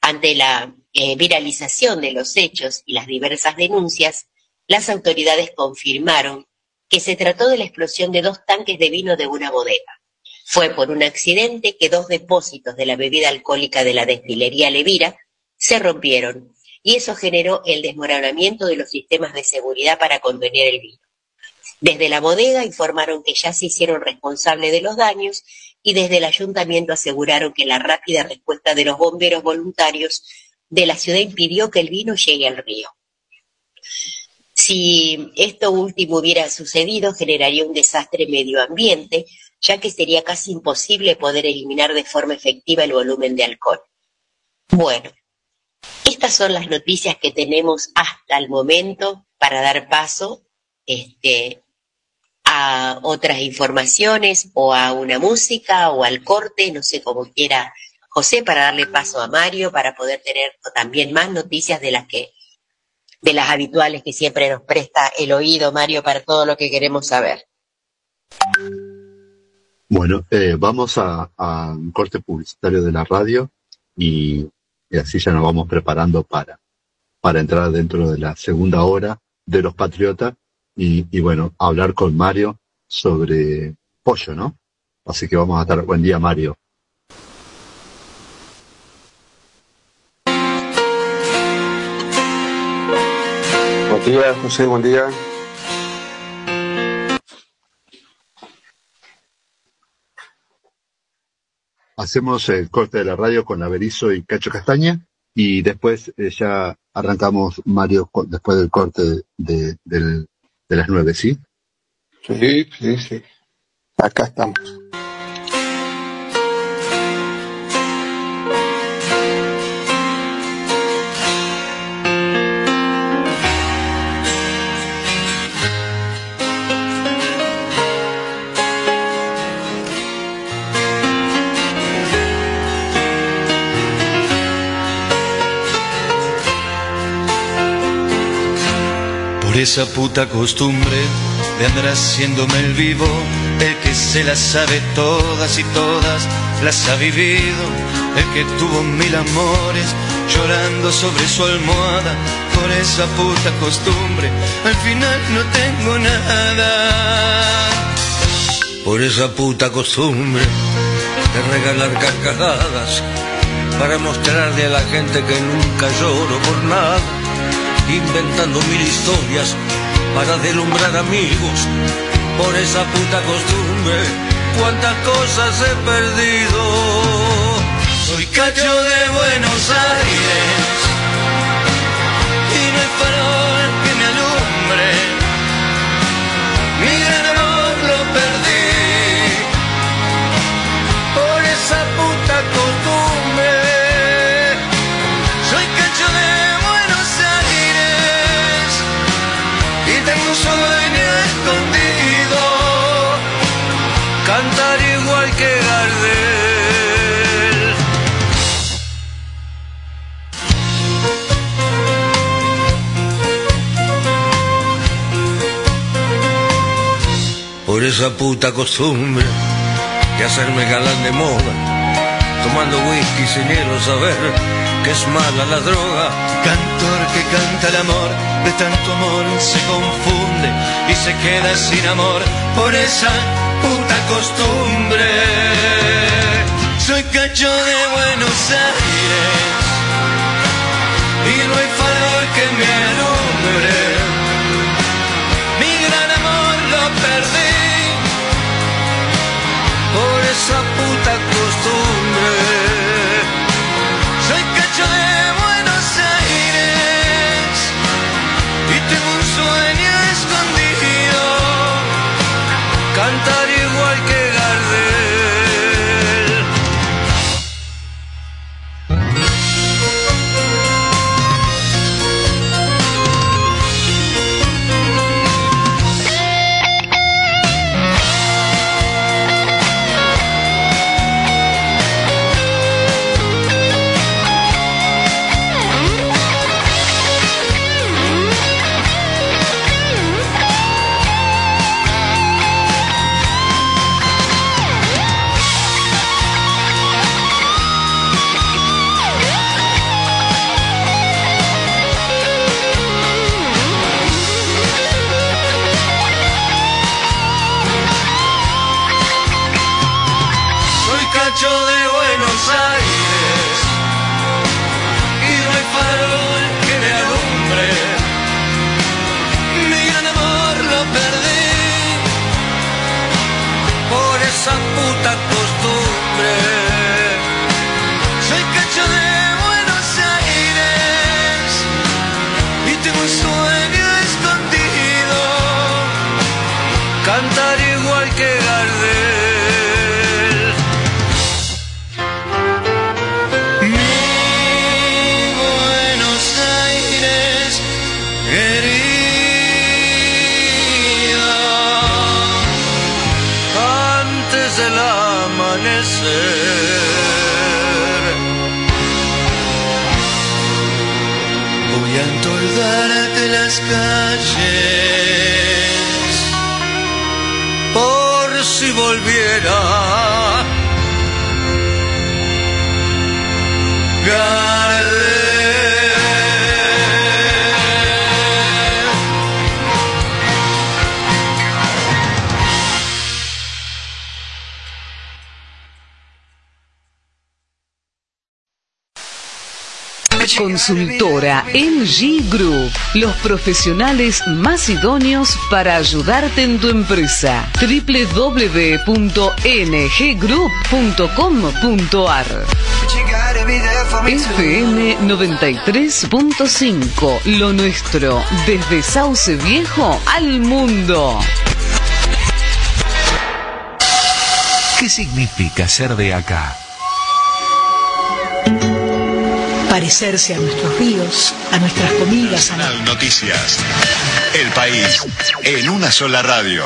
Ante la eh, viralización de los hechos y las diversas denuncias, las autoridades confirmaron que se trató de la explosión de dos tanques de vino de una bodega. Fue por un accidente que dos depósitos de la bebida alcohólica de la destilería Levira se rompieron y eso generó el desmoronamiento de los sistemas de seguridad para contener el vino. Desde la bodega informaron que ya se hicieron responsables de los daños y desde el ayuntamiento aseguraron que la rápida respuesta de los bomberos voluntarios de la ciudad impidió que el vino llegue al río. Si esto último hubiera sucedido, generaría un desastre medioambiente, ya que sería casi imposible poder eliminar de forma efectiva el volumen de alcohol. Bueno, estas son las noticias que tenemos hasta el momento para dar paso este, a otras informaciones o a una música o al corte, no sé cómo quiera José, para darle paso a Mario, para poder tener también más noticias de las que, de las habituales que siempre nos presta el oído, Mario, para todo lo que queremos saber. Bueno, eh, vamos a, a, un corte publicitario de la radio y, y, así ya nos vamos preparando para, para entrar dentro de la segunda hora de los Patriotas y, y bueno, hablar con Mario sobre pollo, ¿no? Así que vamos a estar. Buen día, Mario. Buen día, José, buen día. Hacemos el corte de la radio con Averizo y Cacho Castaña y después eh, ya arrancamos, Mario, después del corte de, de las nueve, ¿sí? Sí, sí, sí. Acá estamos. Por esa puta costumbre de andar haciéndome el vivo, el que se las sabe todas y todas las ha vivido, el que tuvo mil amores llorando sobre su almohada, por esa puta costumbre, al final no tengo nada. Por esa puta costumbre de regalar carcajadas para mostrarle a la gente que nunca lloro por nada, inventando mil historias para deslumbrar amigos por esa puta costumbre. Cuántas cosas he perdido. Soy cacho de Buenos Aires esa puta costumbre de hacerme galán de moda, tomando whisky sin hielo saber que es mala la droga. Cantor que canta el amor, de tanto amor se confunde y se queda sin amor por esa puta costumbre. Soy cacho de Buenos Aires y no hay farol que me los profesionales más idóneos para ayudarte en tu empresa. www.nggroup.com.ar FM 93.5, lo nuestro, desde Sauce Viejo al mundo. ¿Qué significa ser de acá? Parecerse a nuestros ríos, a nuestras comidas, a Noticias. El país en una sola radio.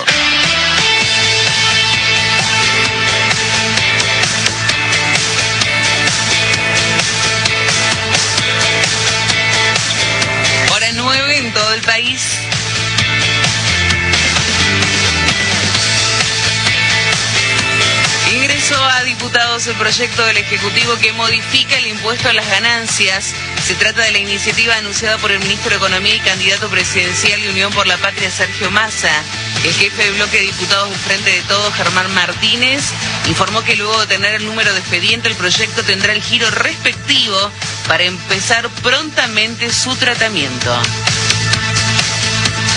El proyecto del Ejecutivo que modifica el impuesto a las ganancias. Se trata de la iniciativa anunciada por el ministro de Economía y candidato presidencial de Unión por la Patria, Sergio Massa. El jefe de bloque de diputados del Frente de Todos, Germán Martínez, informó que luego de tener el número de expediente, el proyecto tendrá el giro respectivo para empezar prontamente su tratamiento.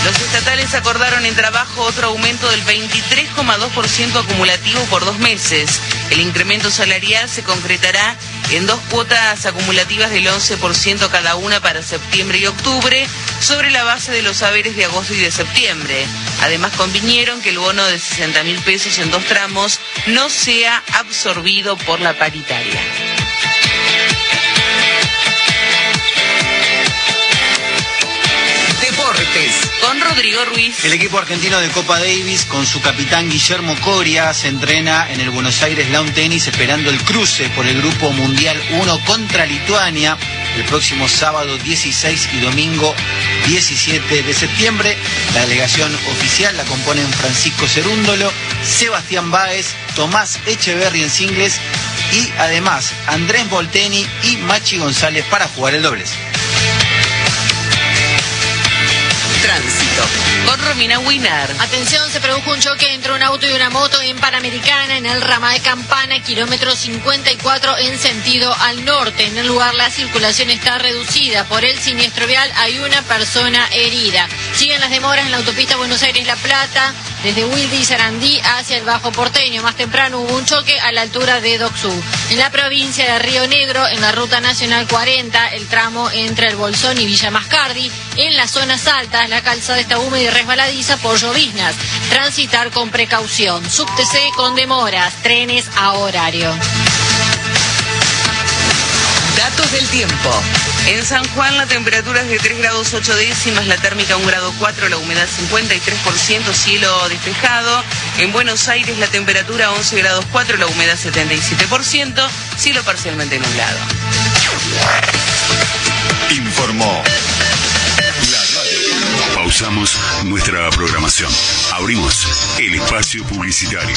Los estatales acordaron en trabajo otro aumento del 23,2% acumulativo por dos meses. El incremento salarial se concretará en dos cuotas acumulativas del 11% cada una para septiembre y octubre, sobre la base de los saberes de agosto y de septiembre. Además, convinieron que el bono de 60 mil pesos en dos tramos no sea absorbido por la paritaria. Rodrigo Ruiz. El equipo argentino de Copa Davis con su capitán Guillermo Coria se entrena en el Buenos Aires Lawn Tennis esperando el cruce por el Grupo Mundial 1 contra Lituania el próximo sábado 16 y domingo 17 de septiembre. La delegación oficial la componen Francisco Cerúndolo, Sebastián Báez, Tomás Echeverri en singles y además Andrés Volteni y Machi González para jugar el dobles. Tránsito con Romina Winar. Atención, se produjo un choque entre un auto y una moto en Panamericana en el ramal Campana, kilómetro 54 en sentido al norte. En el lugar la circulación está reducida. Por el siniestro vial hay una persona herida. Siguen las demoras en la autopista Buenos Aires-La Plata, desde Wilde Sarandí hacia el Bajo Porteño. Más temprano hubo un choque a la altura de Doxú. En la provincia de Río Negro, en la ruta nacional 40, el tramo entre el Bolsón y Villa Mascardi. En las zonas altas, la calzada está húmeda y resbaladiza por lloviznas. Transitar con precaución. Subtc con demoras. Trenes a horario. Datos del tiempo. En San Juan la temperatura es de 3 grados 8 décimas, la térmica 1 grado 4, la humedad 53%, cielo despejado. En Buenos Aires la temperatura 11 grados 4, la humedad 77%, cielo parcialmente nublado. Informó. La radio. Pausamos nuestra programación. Abrimos el espacio publicitario.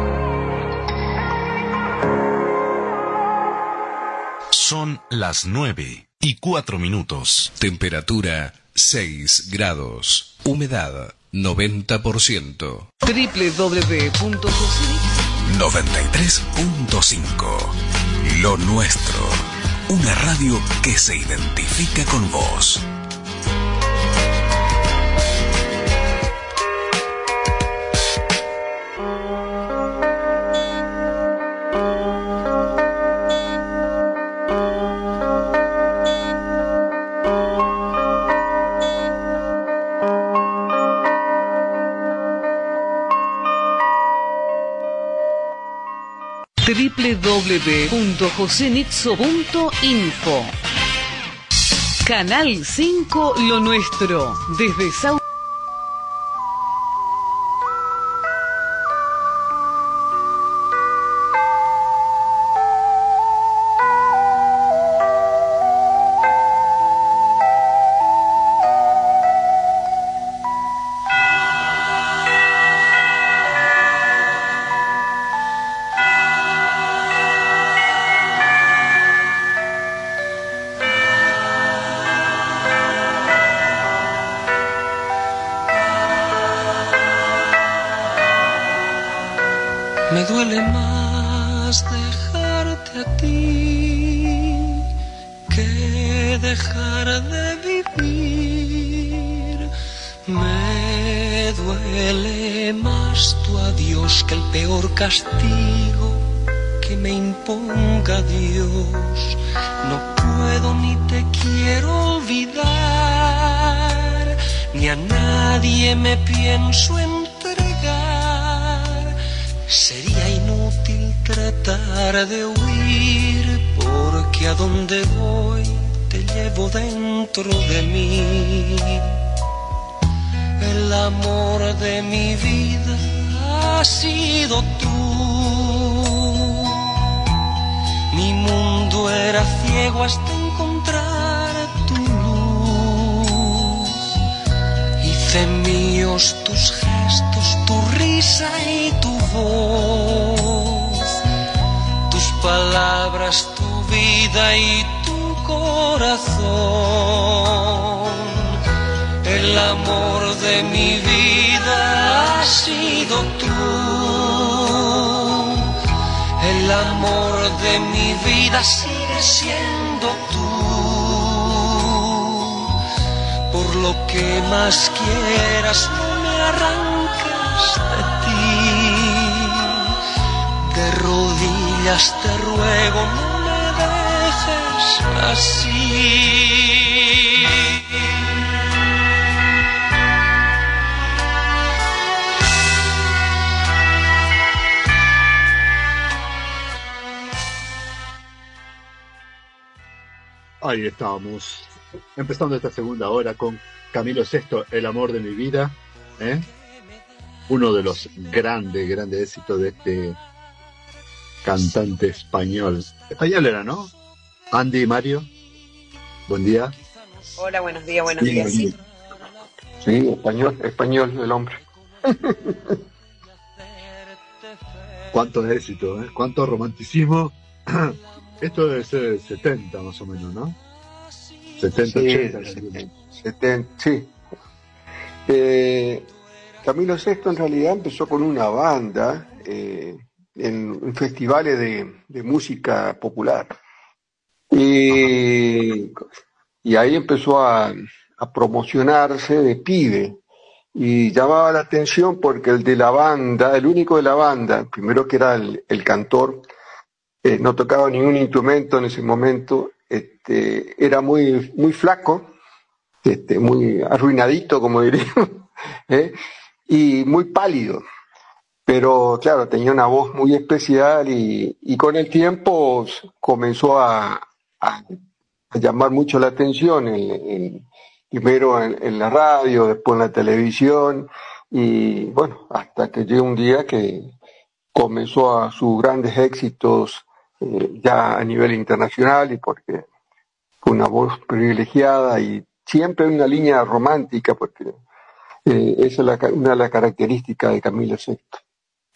Son las 9 y 4 minutos. Temperatura 6 grados. Humedad 90%. www.josinich 93.5 Lo Nuestro. Una radio que se identifica con vos. www.josenitzo.info Canal 5 Lo Nuestro. Desde Sao empezando esta segunda hora con Camilo Sesto, El amor de mi vida, ¿eh? uno de los grandes, grandes éxitos de este cantante español. Español era, ¿no? Andy y Mario, buen día. Hola, buenos días, buenos Sí, días. sí. Sí, español, español el hombre. <laughs> Cuánto éxito, ¿eh? cuánto romanticismo. <clears throat> Esto debe ser 70 más o menos, ¿no? 70, Sí, 80. Seten- sí. Eh, Camilo Sesto en realidad empezó con una banda eh, en, en festivales de, de música popular. Y, y ahí empezó a, a promocionarse de pibe. Y llamaba la atención porque el de la banda, el único de la banda, primero que era el, el cantor, eh, no tocaba ningún instrumento en ese momento, este, era muy, muy flaco, este, muy arruinadito, como diríamos, <laughs> ¿eh? y muy pálido. Pero claro, tenía una voz muy especial y, con el tiempo comenzó a, a, llamar mucho la atención, primero en, la radio, después en la televisión, y bueno, hasta que llegó un día que comenzó a sus grandes éxitos eh, ya a nivel internacional y porque fue una voz privilegiada y siempre una línea romántica, porque eh, esa es una de las características de Camila Sexto.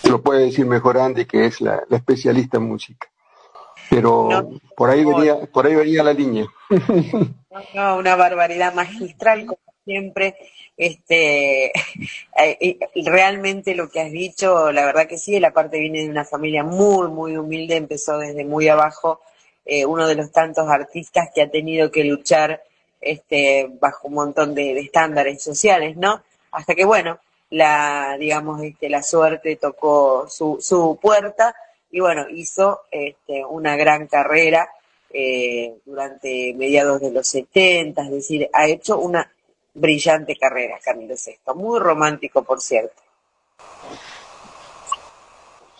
Lo puede decir mejor Andy, que es la, especialista en música. Pero por ahí venía, por ahí venía la línea. No, una barbaridad magistral, como siempre. Este, <laughs> eh, realmente lo que has dicho, la verdad que sí, la parte viene de una familia muy, muy humilde, empezó desde muy abajo, eh, uno de los tantos artistas que ha tenido que luchar este, bajo un montón de, estándares sociales, ¿no? Hasta que, bueno, la, digamos, este, la suerte tocó su, su puerta y, bueno, hizo este, una gran carrera eh, durante mediados de los 70, es decir, ha hecho una brillante carrera Camilo Sexto, muy romántico, por cierto.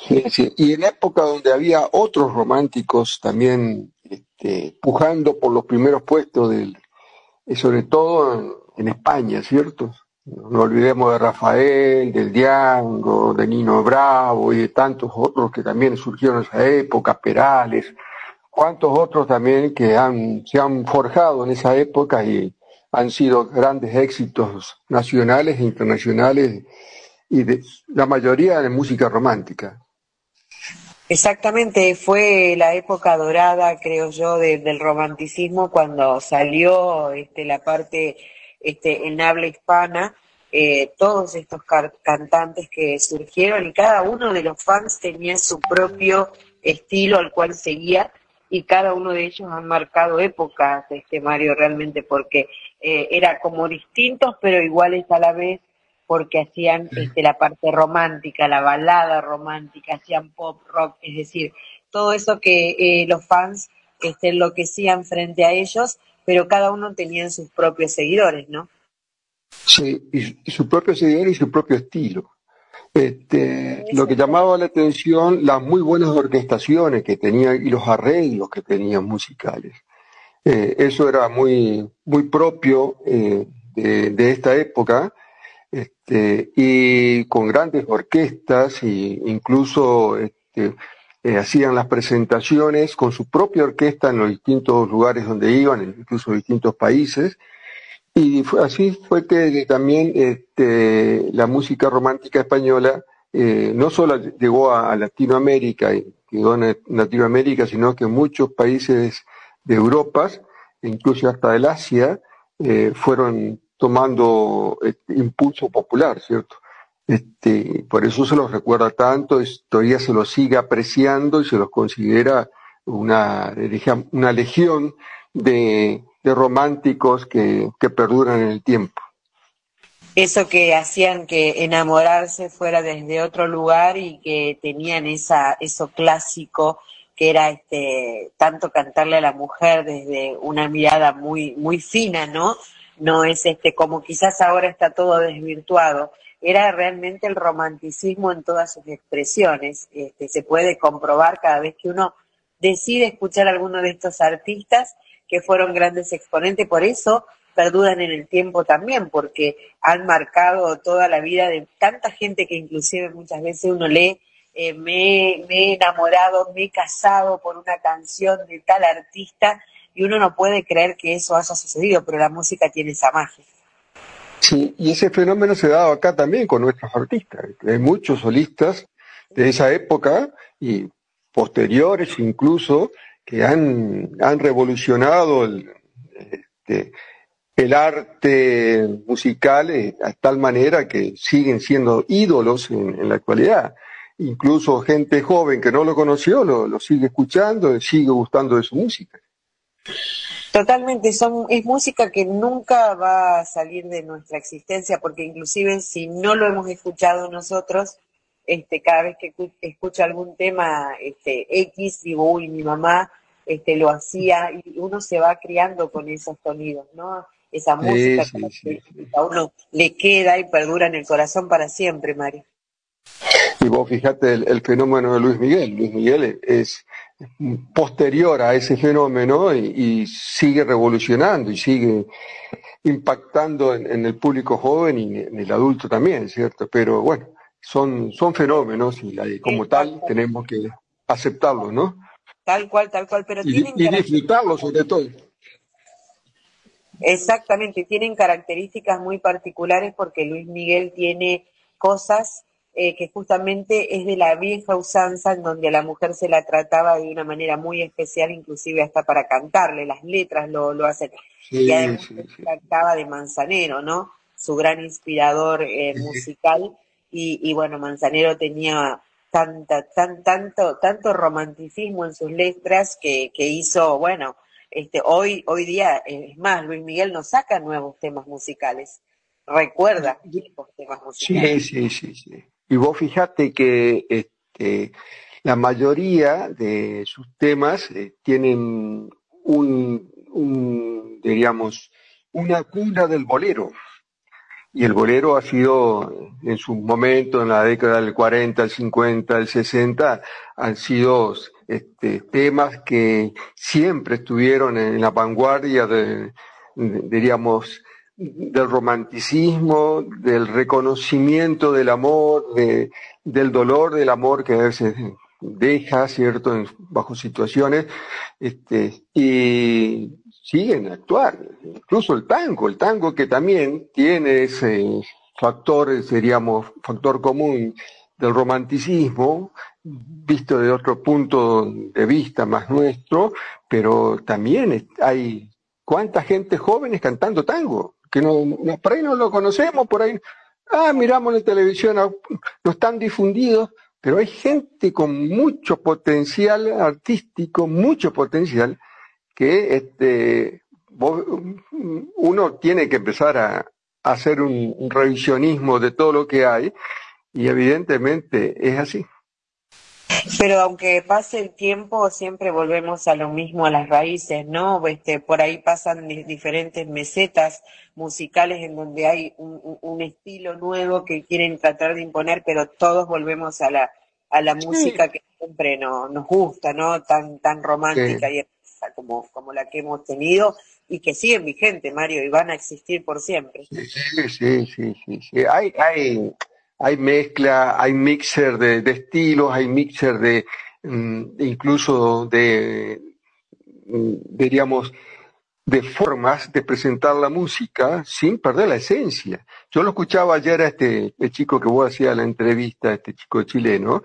Sí, sí. Y en época donde había otros románticos también este, pujando por los primeros puestos del, y sobre todo en, España, ¿cierto? No olvidemos de Rafael, del Diango, de Nino Bravo y de tantos otros que también surgieron en esa época, Perales, cuántos otros también que han, se han forjado en esa época y han sido grandes éxitos nacionales e internacionales y de, la mayoría de música romántica. Exactamente, fue la época dorada, creo yo, del romanticismo cuando salió este, la parte este, en habla hispana, eh, todos estos cantantes que surgieron y cada uno de los fans tenía su propio estilo al cual seguía y cada uno de ellos han marcado épocas, este Mario, realmente, porque eh, era como distintos pero iguales a la vez porque hacían este, la parte romántica, la balada romántica, hacían pop rock, es decir, todo eso que eh, los fans este, enloquecían frente a ellos, pero cada uno tenía sus propios seguidores, ¿no? Sí, y, su propio seguidor y su propio estilo. Este, lo que llamaba la atención, las muy buenas orquestaciones que tenían y los arreglos que tenían musicales. Eh, eso era muy, muy propio eh, de, de, esta época este, y con grandes orquestas e incluso este, eh, hacían las presentaciones con su propia orquesta en los distintos lugares donde iban, incluso en distintos países. Y fue, así fue que también este, la música romántica española eh, no solo llegó a, Latinoamérica y quedó en Latinoamérica, sino que muchos países de Europa, incluso hasta del Asia, eh, fueron tomando este, impulso popular, ¿cierto? Este, por eso se los recuerda tanto, todavía se los sigue apreciando y se los considera una, una legión de, románticos que, que perduran en el tiempo. Eso que hacían que enamorarse fuera desde otro lugar y que tenían esa, eso clásico que era este, tanto cantarle a la mujer desde una mirada muy, muy fina, ¿no? No es este como quizás ahora está todo desvirtuado, era realmente el romanticismo en todas sus expresiones. Este, se puede comprobar cada vez que uno decide escuchar a alguno de estos artistas que fueron grandes exponentes, por eso perduran en el tiempo también, porque han marcado toda la vida de tanta gente que inclusive muchas veces uno lee, eh, me, me he enamorado, me he casado por una canción de tal artista, y uno no puede creer que eso haya sucedido, pero la música tiene esa magia. Sí, y ese fenómeno se ha dado acá también con nuestros artistas. Hay muchos solistas de esa época y posteriores incluso que han, han revolucionado el, este, el arte musical eh, a tal manera que siguen siendo ídolos en, la actualidad. Incluso gente joven que no lo conoció lo, lo sigue escuchando, sigue gustando de su música. Totalmente, son, es música que nunca va a salir de nuestra existencia, porque inclusive si no lo hemos escuchado nosotros, este, cada vez que escucho algún tema este, X, digo, uy, mi mamá este, lo hacía, y uno se va criando con esos sonidos, ¿no? Esa música que a uno le queda y perdura en el corazón para siempre, Mario. Y vos fíjate el, fenómeno de Luis Miguel. Luis Miguel es posterior a ese fenómeno y, sigue revolucionando y sigue impactando en, el público joven y en el adulto también, ¿cierto? Pero bueno, son, son fenómenos y como tal tenemos que aceptarlos, ¿no? Tal cual, tal cual, pero y, y disfrutarlos sobre todo. Exactamente, tienen características muy particulares porque Luis Miguel tiene cosas eh, que justamente es de la vieja usanza en donde a la mujer se la trataba de una manera muy especial, inclusive hasta para cantarle, las letras lo, lo hacen. y además se trataba de Manzanero, ¿no? Su gran inspirador eh, musical. Y, y bueno, Manzanero tenía tanta, tan, tanto, tanto romanticismo en sus letras que, que hizo, bueno, este, hoy, hoy día, es más, Luis Miguel nos saca nuevos temas musicales, recuerda viejos temas musicales. Sí, sí, sí, sí. Y vos fijate que este, la mayoría de sus temas eh, tienen un, un, diríamos, una cuna del bolero. Y el bolero ha sido, en su momento, en la década del 40, el 50, el 60, han sido este, temas que siempre estuvieron en la vanguardia de, diríamos, del romanticismo, del reconocimiento del amor, de, del dolor del amor que a veces deja, ¿cierto?, bajo situaciones, este, y siguen a actuar. Incluso el tango, el tango que también tiene ese factor, seríamos, factor común del romanticismo, visto de otro punto de vista más nuestro, pero también hay cuánta gente jóvenes cantando tango, que no, por ahí no lo conocemos, por ahí, ah, miramos la televisión, no están difundidos, pero hay gente con mucho potencial artístico, mucho potencial, que este, uno tiene que empezar a, hacer un, revisionismo de todo lo que hay y evidentemente es así. Pero aunque pase el tiempo, siempre volvemos a lo mismo, a las raíces, ¿no? Este, por ahí pasan diferentes mesetas musicales en donde hay un, estilo nuevo que quieren tratar de imponer, pero todos volvemos a la, a la música que siempre no, nos gusta, ¿no? Tan, tan romántica y como, como la que hemos tenido y que siguen vigentes, Mario, y van a existir por siempre. Sí, sí, sí, sí. sí. Hay, hay, hay mezcla, hay mixer de, estilos, hay mixer de mm, incluso de, mm, diríamos, de formas de presentar la música sin perder la esencia. Yo lo escuchaba ayer a este, este chico que vos hacías la entrevista, este chico chileno,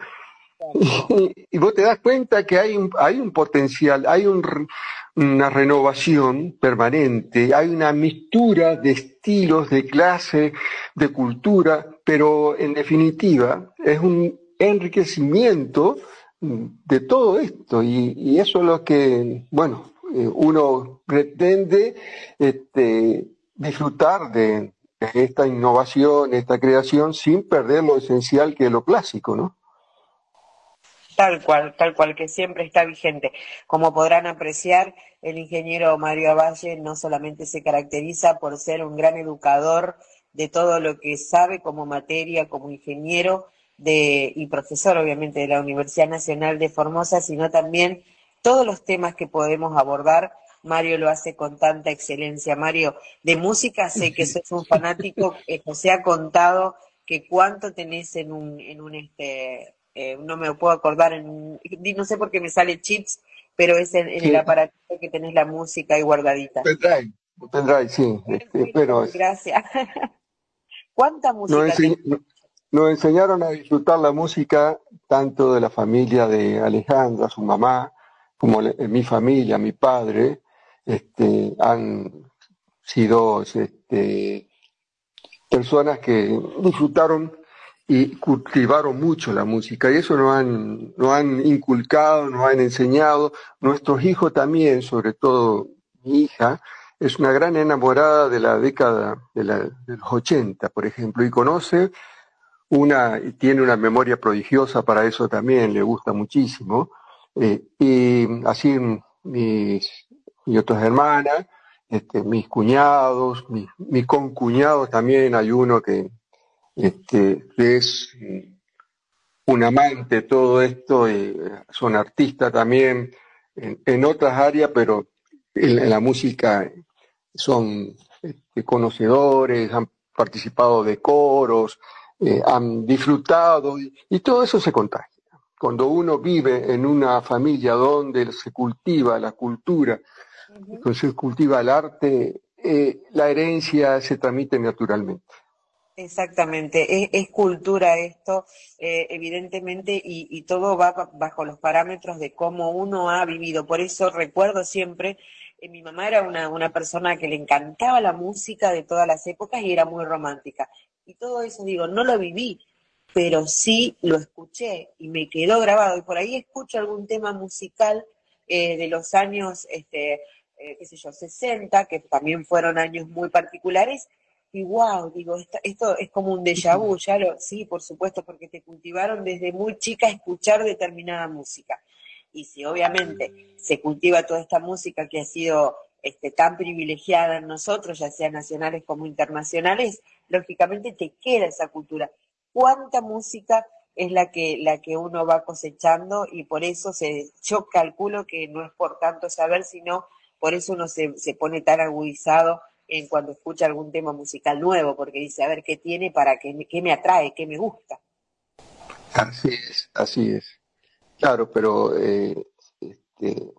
y, vos te das cuenta que hay un, hay un potencial, hay una renovación permanente, hay una mistura de estilos, de clase, de cultura, pero en definitiva es un enriquecimiento de todo esto y, eso es lo que, bueno, eh, uno pretende este, disfrutar de, esta innovación, esta creación, sin perder lo esencial que es lo clásico, ¿no? Tal cual, tal cual, que siempre está vigente. Como podrán apreciar, el ingeniero Mario Avalle no solamente se caracteriza por ser un gran educador de todo lo que sabe como materia, como ingeniero de, y profesor, obviamente, de la Universidad Nacional de Formosa, sino también todos los temas que podemos abordar. Mario lo hace con tanta excelencia. Mario, de música sé que <laughs> sos un fanático, eh, se ha contado que cuánto tenés en un, en un este, eh, no me puedo acordar, en, no sé por qué me sale chips, pero es en, el aparato que tenés la música ahí guardadita. Pendrive, pendrive, sí. Este, pero Gracias. <laughs> ¿Cuánta música? Nos, enseñaron a disfrutar la música tanto de la familia de Alejandra, su mamá, como mi familia, mi padre, este, han sido este, personas que disfrutaron y cultivaron mucho la música y eso nos han, nos han inculcado, nos han enseñado. Nuestros hijos también, sobre todo mi hija, es una gran enamorada de la década de, la, de los 80, por ejemplo, y conoce una, y tiene una memoria prodigiosa para eso también, le gusta muchísimo. Eh, y así mis, otras hermanas, este, mis cuñados, mis, mis concuñados también, hay uno que, este, es un amante de todo esto, y son artistas también en, otras áreas, pero en, la música son este, conocedores, han participado de coros, eh, han disfrutado y, todo eso se contagia. Cuando uno vive en una familia donde se cultiva la cultura, se cultiva el arte, eh, la herencia se transmite naturalmente. Exactamente, es, cultura esto, eh, evidentemente, y, todo va bajo los parámetros de cómo uno ha vivido. Por eso recuerdo siempre, eh, mi mamá era una, una persona que le encantaba la música de todas las épocas y era muy romántica. Y todo eso, digo, no lo viví, pero sí lo escuché y me quedó grabado. Y por ahí escucho algún tema musical eh, de los años, este, qué sé yo, 60, que también fueron años muy particulares, y wow, digo, esto, es como un déjà vu, <laughs> ya lo, sí, por supuesto, porque te cultivaron desde muy chica a escuchar determinada música. Y si obviamente se cultiva toda esta música que ha sido este, tan privilegiada en nosotros, ya sea nacionales como internacionales, lógicamente te queda esa cultura. ¿Cuánta música es la que, la que uno va cosechando? Y por eso se, yo calculo que no es por tanto saber, sino por eso uno se, se pone tan agudizado en cuando escucha algún tema musical nuevo, porque dice, a ver, ¿qué tiene para qué, qué me atrae, qué me gusta? Así es, así es. Claro, pero eh, este,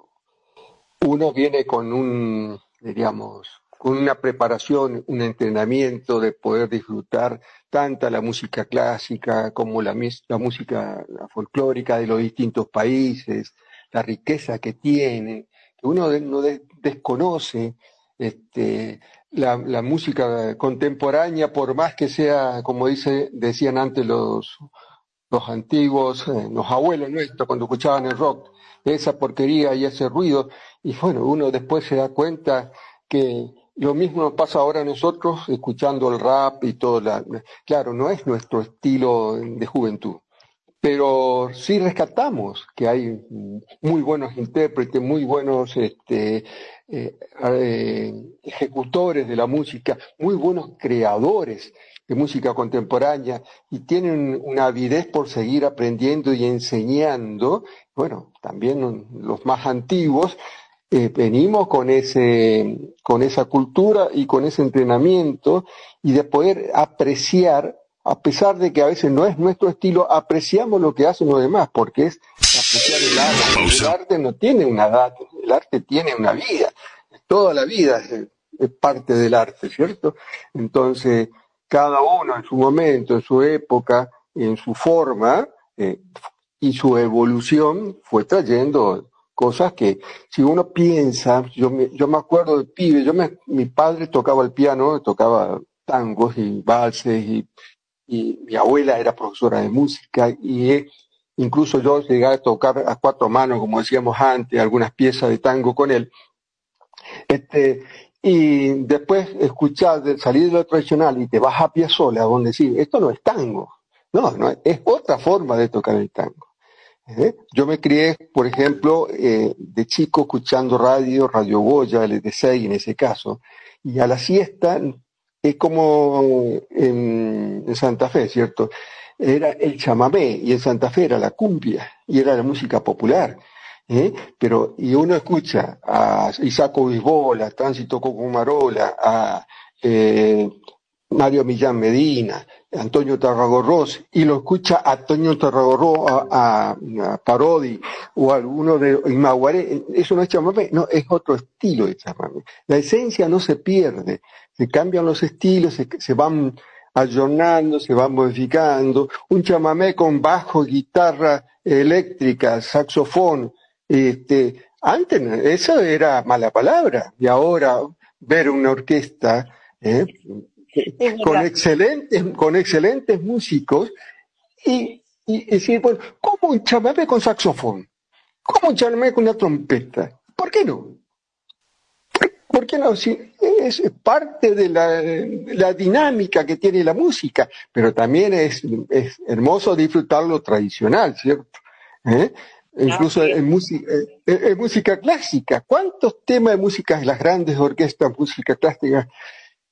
uno viene con un, diríamos, con una preparación, un entrenamiento de poder disfrutar tanta la música clásica como la, la música folclórica de los distintos países, la riqueza que tiene, que uno no desconoce este, la, la, música contemporánea, por más que sea, como dice, decían antes los, los antiguos, eh, los abuelos nuestros, cuando escuchaban el rock, esa porquería y ese ruido, y bueno, uno después se da cuenta que lo mismo nos pasa ahora a nosotros escuchando el rap y todo. La, claro, no es nuestro estilo de juventud pero sí rescatamos que hay muy buenos intérpretes, muy buenos este, eh, eh, ejecutores de la música, muy buenos creadores de música contemporánea y tienen una avidez por seguir aprendiendo y enseñando. Bueno, también los más antiguos eh, venimos con ese, con esa cultura y con ese entrenamiento y de poder apreciar a pesar de que a veces no es nuestro estilo, apreciamos lo que hacen los demás, porque es apreciar el arte. El arte no tiene una edad, el arte tiene una vida, toda la vida es, parte del arte, ¿cierto? Entonces, cada uno en su momento, en su época, en su forma eh, y su evolución fue trayendo cosas que si uno piensa, yo me, yo me acuerdo de pibe, yo mi padre tocaba el piano, tocaba tangos y valses y mi abuela era profesora de música y incluso yo llegué a tocar a cuatro manos, como decíamos antes, algunas piezas de tango con él. Este, y después escuchar, salir de lo tradicional y te vas a sola, donde decir, esto no es tango, no, no es otra forma de tocar el tango. ¿Eh? Yo me crié, por ejemplo, eh, de chico escuchando radio, Radio Goya, LD6 en ese caso, y a la siesta es como en, Santa Fe, ¿cierto? Era el chamamé y en Santa Fe era la cumbia y era la música popular. ¿Eh? Pero, y uno escucha a Isaco Bisbola, a Tránsito Cocumarola, a eh, Mario Millán Medina, Antonio Tarragorros, y lo escucha a Antonio Tarragorros, a, a, Parodi, o alguno de Imaguaré, eso no es chamamé, no, es otro estilo de chamamé. La esencia no se pierde, se cambian los estilos, se, van ayornando, se van modificando. Un chamamé con bajo, guitarra eléctrica, saxofón, este, antes eso era mala palabra, y ahora ver una orquesta ¿eh? con excelentes, con excelentes músicos y, y, decir, bueno, ¿cómo un chamamé con saxofón? ¿Cómo un chamamé con una trompeta? ¿Por qué no? ¿Por qué no? Si es parte de la, dinámica que tiene la música, pero también es, hermoso disfrutar lo tradicional, ¿cierto? ¿Eh? Incluso en, música, en, música clásica, ¿cuántos temas de música, las grandes orquestas, música clásica,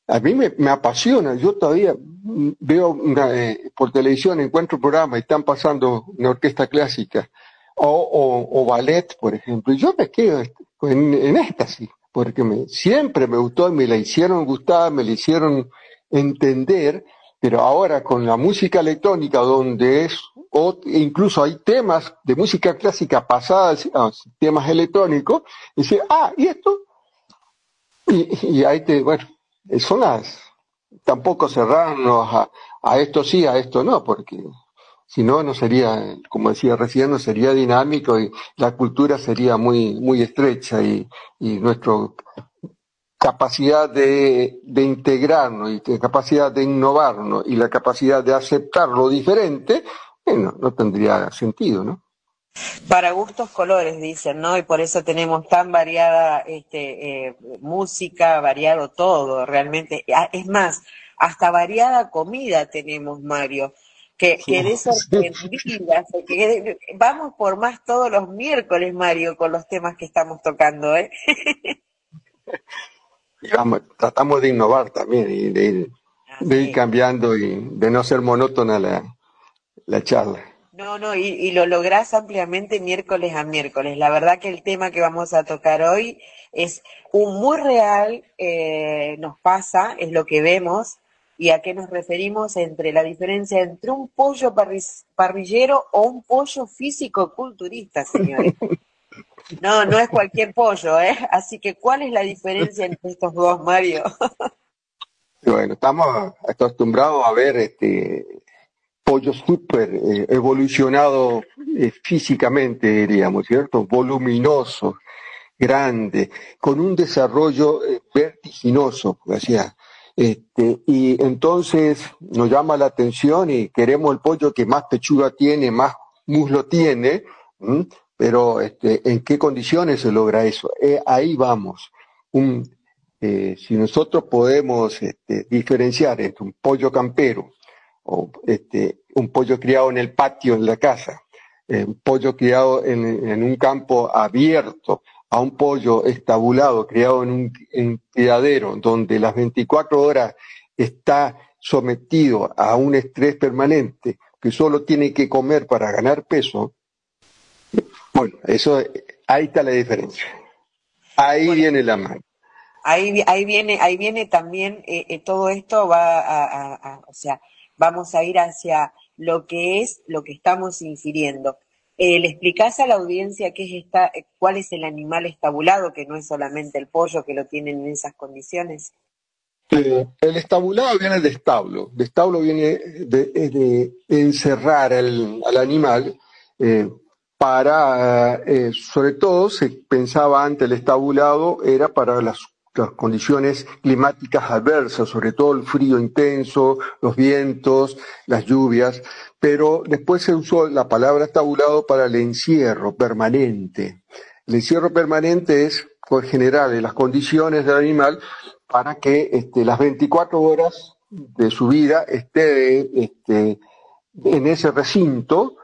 a mí me, me apasiona. Yo todavía veo una, eh, por televisión, encuentro un programa y están pasando una orquesta clásica. O, o, o ballet, por ejemplo, y yo me quedo en, en éxtasis, porque me, siempre me gustó y me la hicieron gustar, me la hicieron entender, pero ahora con la música electrónica, donde es, o incluso hay temas de música clásica pasadas a temas electrónicos, dice, ah, ¿y esto? Y, y ahí te, bueno, son las, tampoco cerrarnos a, a esto sí, a esto no, porque si no, no sería, como decía recién, no sería dinámico y la cultura sería muy, muy estrecha y, y nuestra capacidad de, de integrarnos y de capacidad de innovarnos y la capacidad de aceptar lo diferente, eh, no, no tendría sentido, ¿no? Para gustos colores, dicen, ¿no? Y por eso tenemos tan variada este, eh, música, variado todo, realmente. Ah, Es más, hasta variada comida tenemos, Mario. Que quedé sorprendida. <laughs> que vamos por más todos los miércoles, Mario, con los temas que estamos tocando, ¿eh? <laughs> Tratamos de innovar también y de ir, de ir cambiando y de no ser monótona la, la charla. No, no, y, y lo lográs ampliamente miércoles a miércoles. La verdad que el tema que vamos a tocar hoy es un muy real, eh, nos pasa, es lo que vemos, y a qué nos referimos entre la diferencia entre un pollo parri- parrillero o un pollo físico-culturista, señores. <laughs> No, no es cualquier pollo, ¿eh? Así que, ¿cuál es la diferencia entre estos dos, Mario? Bueno, estamos acostumbrados a ver este pollo súper eh, evolucionado eh, físicamente, diríamos, ¿cierto? Voluminoso, grande, con un desarrollo eh, vertiginoso, decía. Este, y entonces nos llama la atención y queremos el pollo que más pechuga tiene, más muslo tiene, ¿m? Pero este, ¿en qué condiciones se logra eso? Eh, ahí vamos. Eh, si nosotros podemos este, diferenciar entre un pollo campero o este, un pollo criado en el patio en la casa, eh, un pollo criado en, en un campo abierto, a un pollo estabulado, criado en un, en un criadero, donde las 24 horas está sometido a un estrés permanente, que solo tiene que comer para ganar peso, bueno, eso, ahí está la diferencia. Ahí viene la mano. Ahí, ahí viene, ahí viene también eh, eh, todo esto va a, a- a- o sea, vamos a ir hacia lo que es lo que estamos infiriendo. Eh, ¿Le explicás a la audiencia qué es esta, eh, cuál es el animal estabulado, que no es solamente el pollo que lo tienen en esas condiciones? Eh, el estabulado viene de establo. De establo viene de, encerrar al, al animal eh, para, eh, sobre todo se pensaba antes el estabulado era para las, condiciones climáticas adversas, sobre todo el frío intenso, los vientos, las lluvias, pero después se usó la palabra estabulado para el encierro permanente. El encierro permanente es, por general, en las condiciones del animal para que este, las 24 horas de su vida esté este, en ese recinto.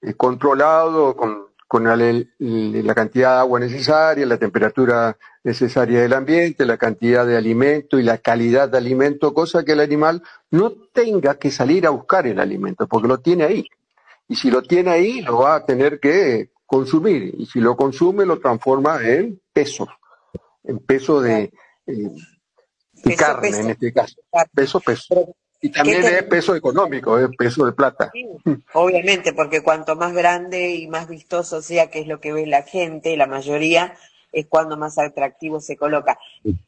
Eh, controlado con, con la, la cantidad de agua necesaria, la temperatura necesaria del ambiente, la cantidad de alimento y la calidad de alimento, cosa que el animal no tenga que salir a buscar el alimento, porque lo tiene ahí. Y si lo tiene ahí, lo va a tener que consumir. Y si lo consume, lo transforma en peso, en peso de, eh, de Peso, carne peso. en este caso. Peso, peso. Y también te- es peso económico, es peso de plata. Obviamente, porque cuanto más grande y más vistoso sea, que es lo que ve la gente, la mayoría, es cuando más atractivo se coloca.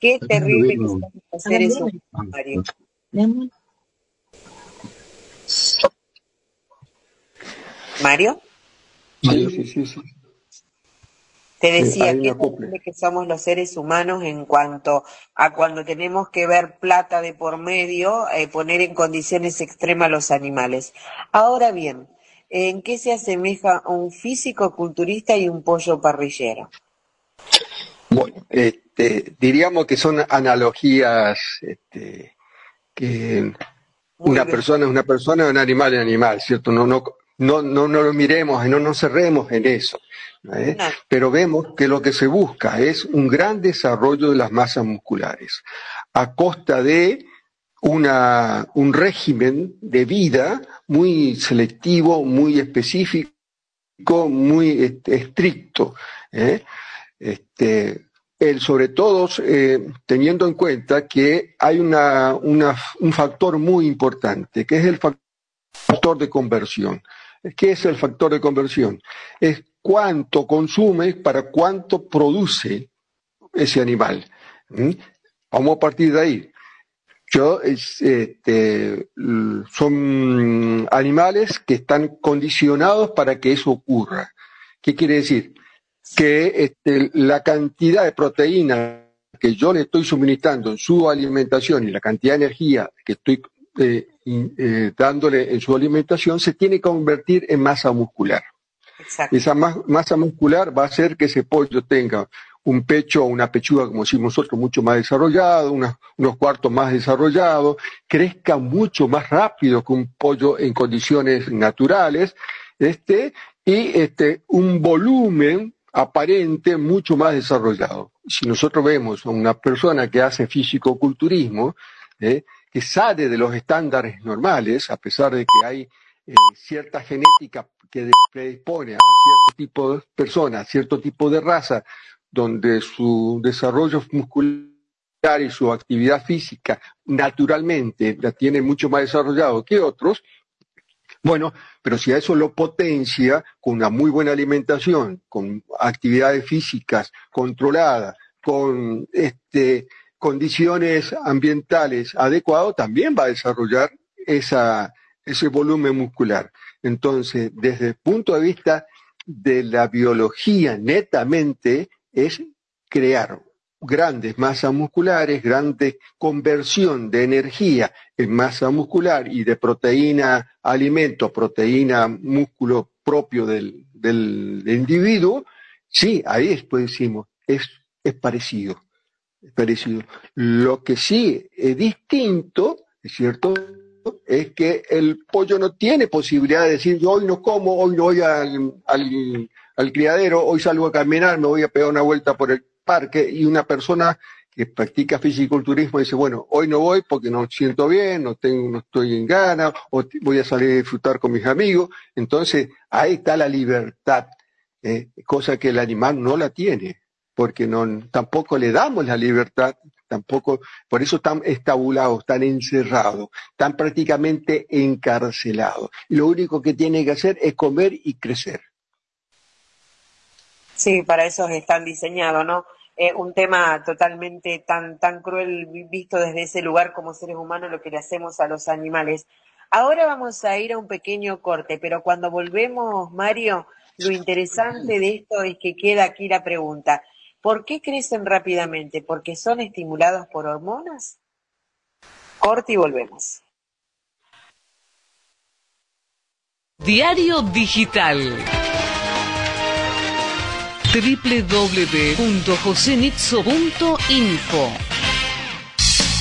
Qué terrible que los seres humanos, Mario. Mario, Sí, sí, sí, sí. Te decía que somos los seres humanos en cuanto a cuando tenemos que ver plata de por medio, eh, poner en condiciones extremas a los animales. Ahora bien, ¿en qué se asemeja un físico culturista y un pollo parrillero? Bueno, este, diríamos que son analogías este, que una persona es una persona y un animal es animal, ¿cierto? No, no, no, no, no lo miremos y no nos cerremos en eso. ¿eh? Pero vemos que lo que se busca es un gran desarrollo de las masas musculares. a costa de una, un régimen de vida muy selectivo, muy específico, muy estricto. ¿eh? Este, el, sobre todo eh, teniendo en cuenta que hay una, una, un factor muy importante, que es el factor de conversión. ¿Qué es el factor de conversión? Es cuánto consume para cuánto produce ese animal. Vamos a partir de ahí. Yo, este, son animales que están condicionados para que eso ocurra. ¿Qué quiere decir? Que este, la cantidad de proteína que yo le estoy suministrando en su alimentación y la cantidad de energía que estoy eh, eh, dándole en su alimentación se tiene que convertir en masa muscular. Esa masa muscular va a hacer que ese pollo tenga un pecho o una pechuga, como decimos nosotros, mucho más desarrollado, unos cuartos más desarrollados, crezca mucho más rápido que un pollo en condiciones naturales, este, y este, un volumen aparente mucho más desarrollado. Si nosotros vemos a una persona que hace físico-culturismo, ¿eh? Que sale de los estándares normales, a pesar de que hay eh, cierta genética que predispone a cierto tipo de personas, cierto tipo de raza, donde su desarrollo muscular y su actividad física naturalmente la tiene mucho más desarrollado que otros, bueno, pero si a eso lo potencia con una muy buena alimentación, con actividades físicas controladas, con este, condiciones ambientales adecuadas, también va a desarrollar esa, ese volumen muscular. Entonces, desde el punto de vista de la biología netamente, es crear grandes masas musculares, grande conversión de energía en masa muscular y de proteína alimento, proteína músculo propio del, del, individuo, sí, ahí después decimos, es, es parecido, parecido. Lo que sí es distinto, es cierto, es que el pollo no tiene posibilidad de decir yo hoy no como, hoy no voy al, al, criadero, hoy salgo a caminar, me voy a pegar una vuelta por el parque y una persona que practica fisiculturismo dice, bueno, hoy no voy porque no siento bien, no tengo, no estoy en gana, o voy a salir a disfrutar con mis amigos. Entonces, ahí está la libertad, eh, cosa que el animal no la tiene, porque no, tampoco le damos la libertad tampoco, por eso están estabulados, están encerrados, están prácticamente encarcelados. Lo único que tienen que hacer es comer y crecer. Sí, para eso están diseñados, ¿no? Eh, un tema totalmente tan, tan cruel visto desde ese lugar como seres humanos, lo que le hacemos a los animales. Ahora vamos a ir a un pequeño corte, pero cuando volvemos, Mario, lo interesante de esto es que queda aquí la pregunta. ¿Por qué crecen rápidamente? ¿Porque son estimulados por hormonas? Corte y volvemos. Diario Digital www.josenitzo.info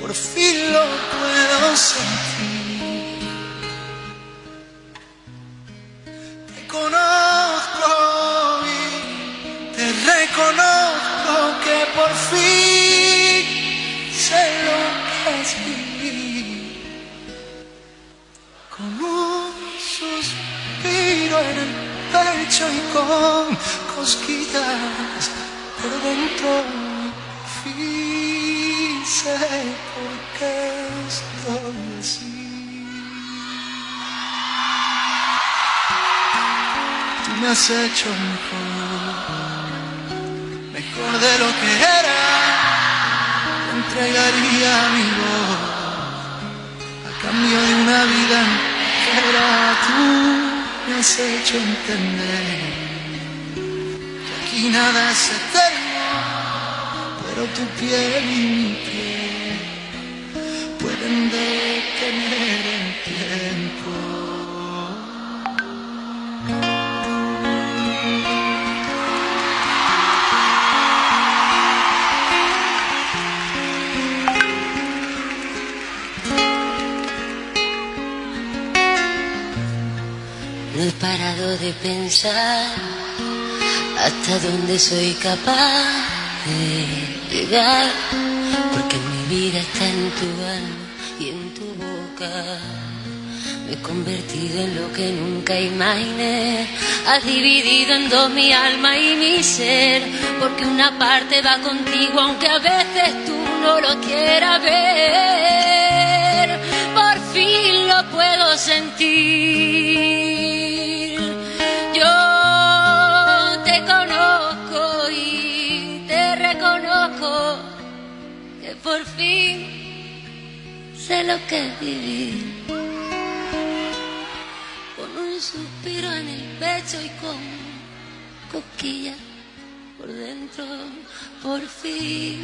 Por fin lo puedo sentir. Te conozco reconozco que por fin sé lo que es vivir. Con un suspiro en el pecho y con cosquillas por dentro. Sé por qué así. Tú me has hecho mejor, mejor de lo que era. Te entregaría mi voz a cambio de una vida entera. Tú me has hecho entender que aquí nada es eterno, pero tu piel y mi piel pueden detener el tiempo. No he parado de pensar hasta dónde soy capaz llegar, porque mi vida está en tu alma y en tu boca. Me he convertido en lo que nunca imaginé. Has dividido en dos mi alma y mi ser, porque una parte va contigo aunque a veces tú no lo quieras ver. Por fin lo puedo sentir. Lo que vivir. Con un suspiro en el pecho y con cosquillas por dentro, por fin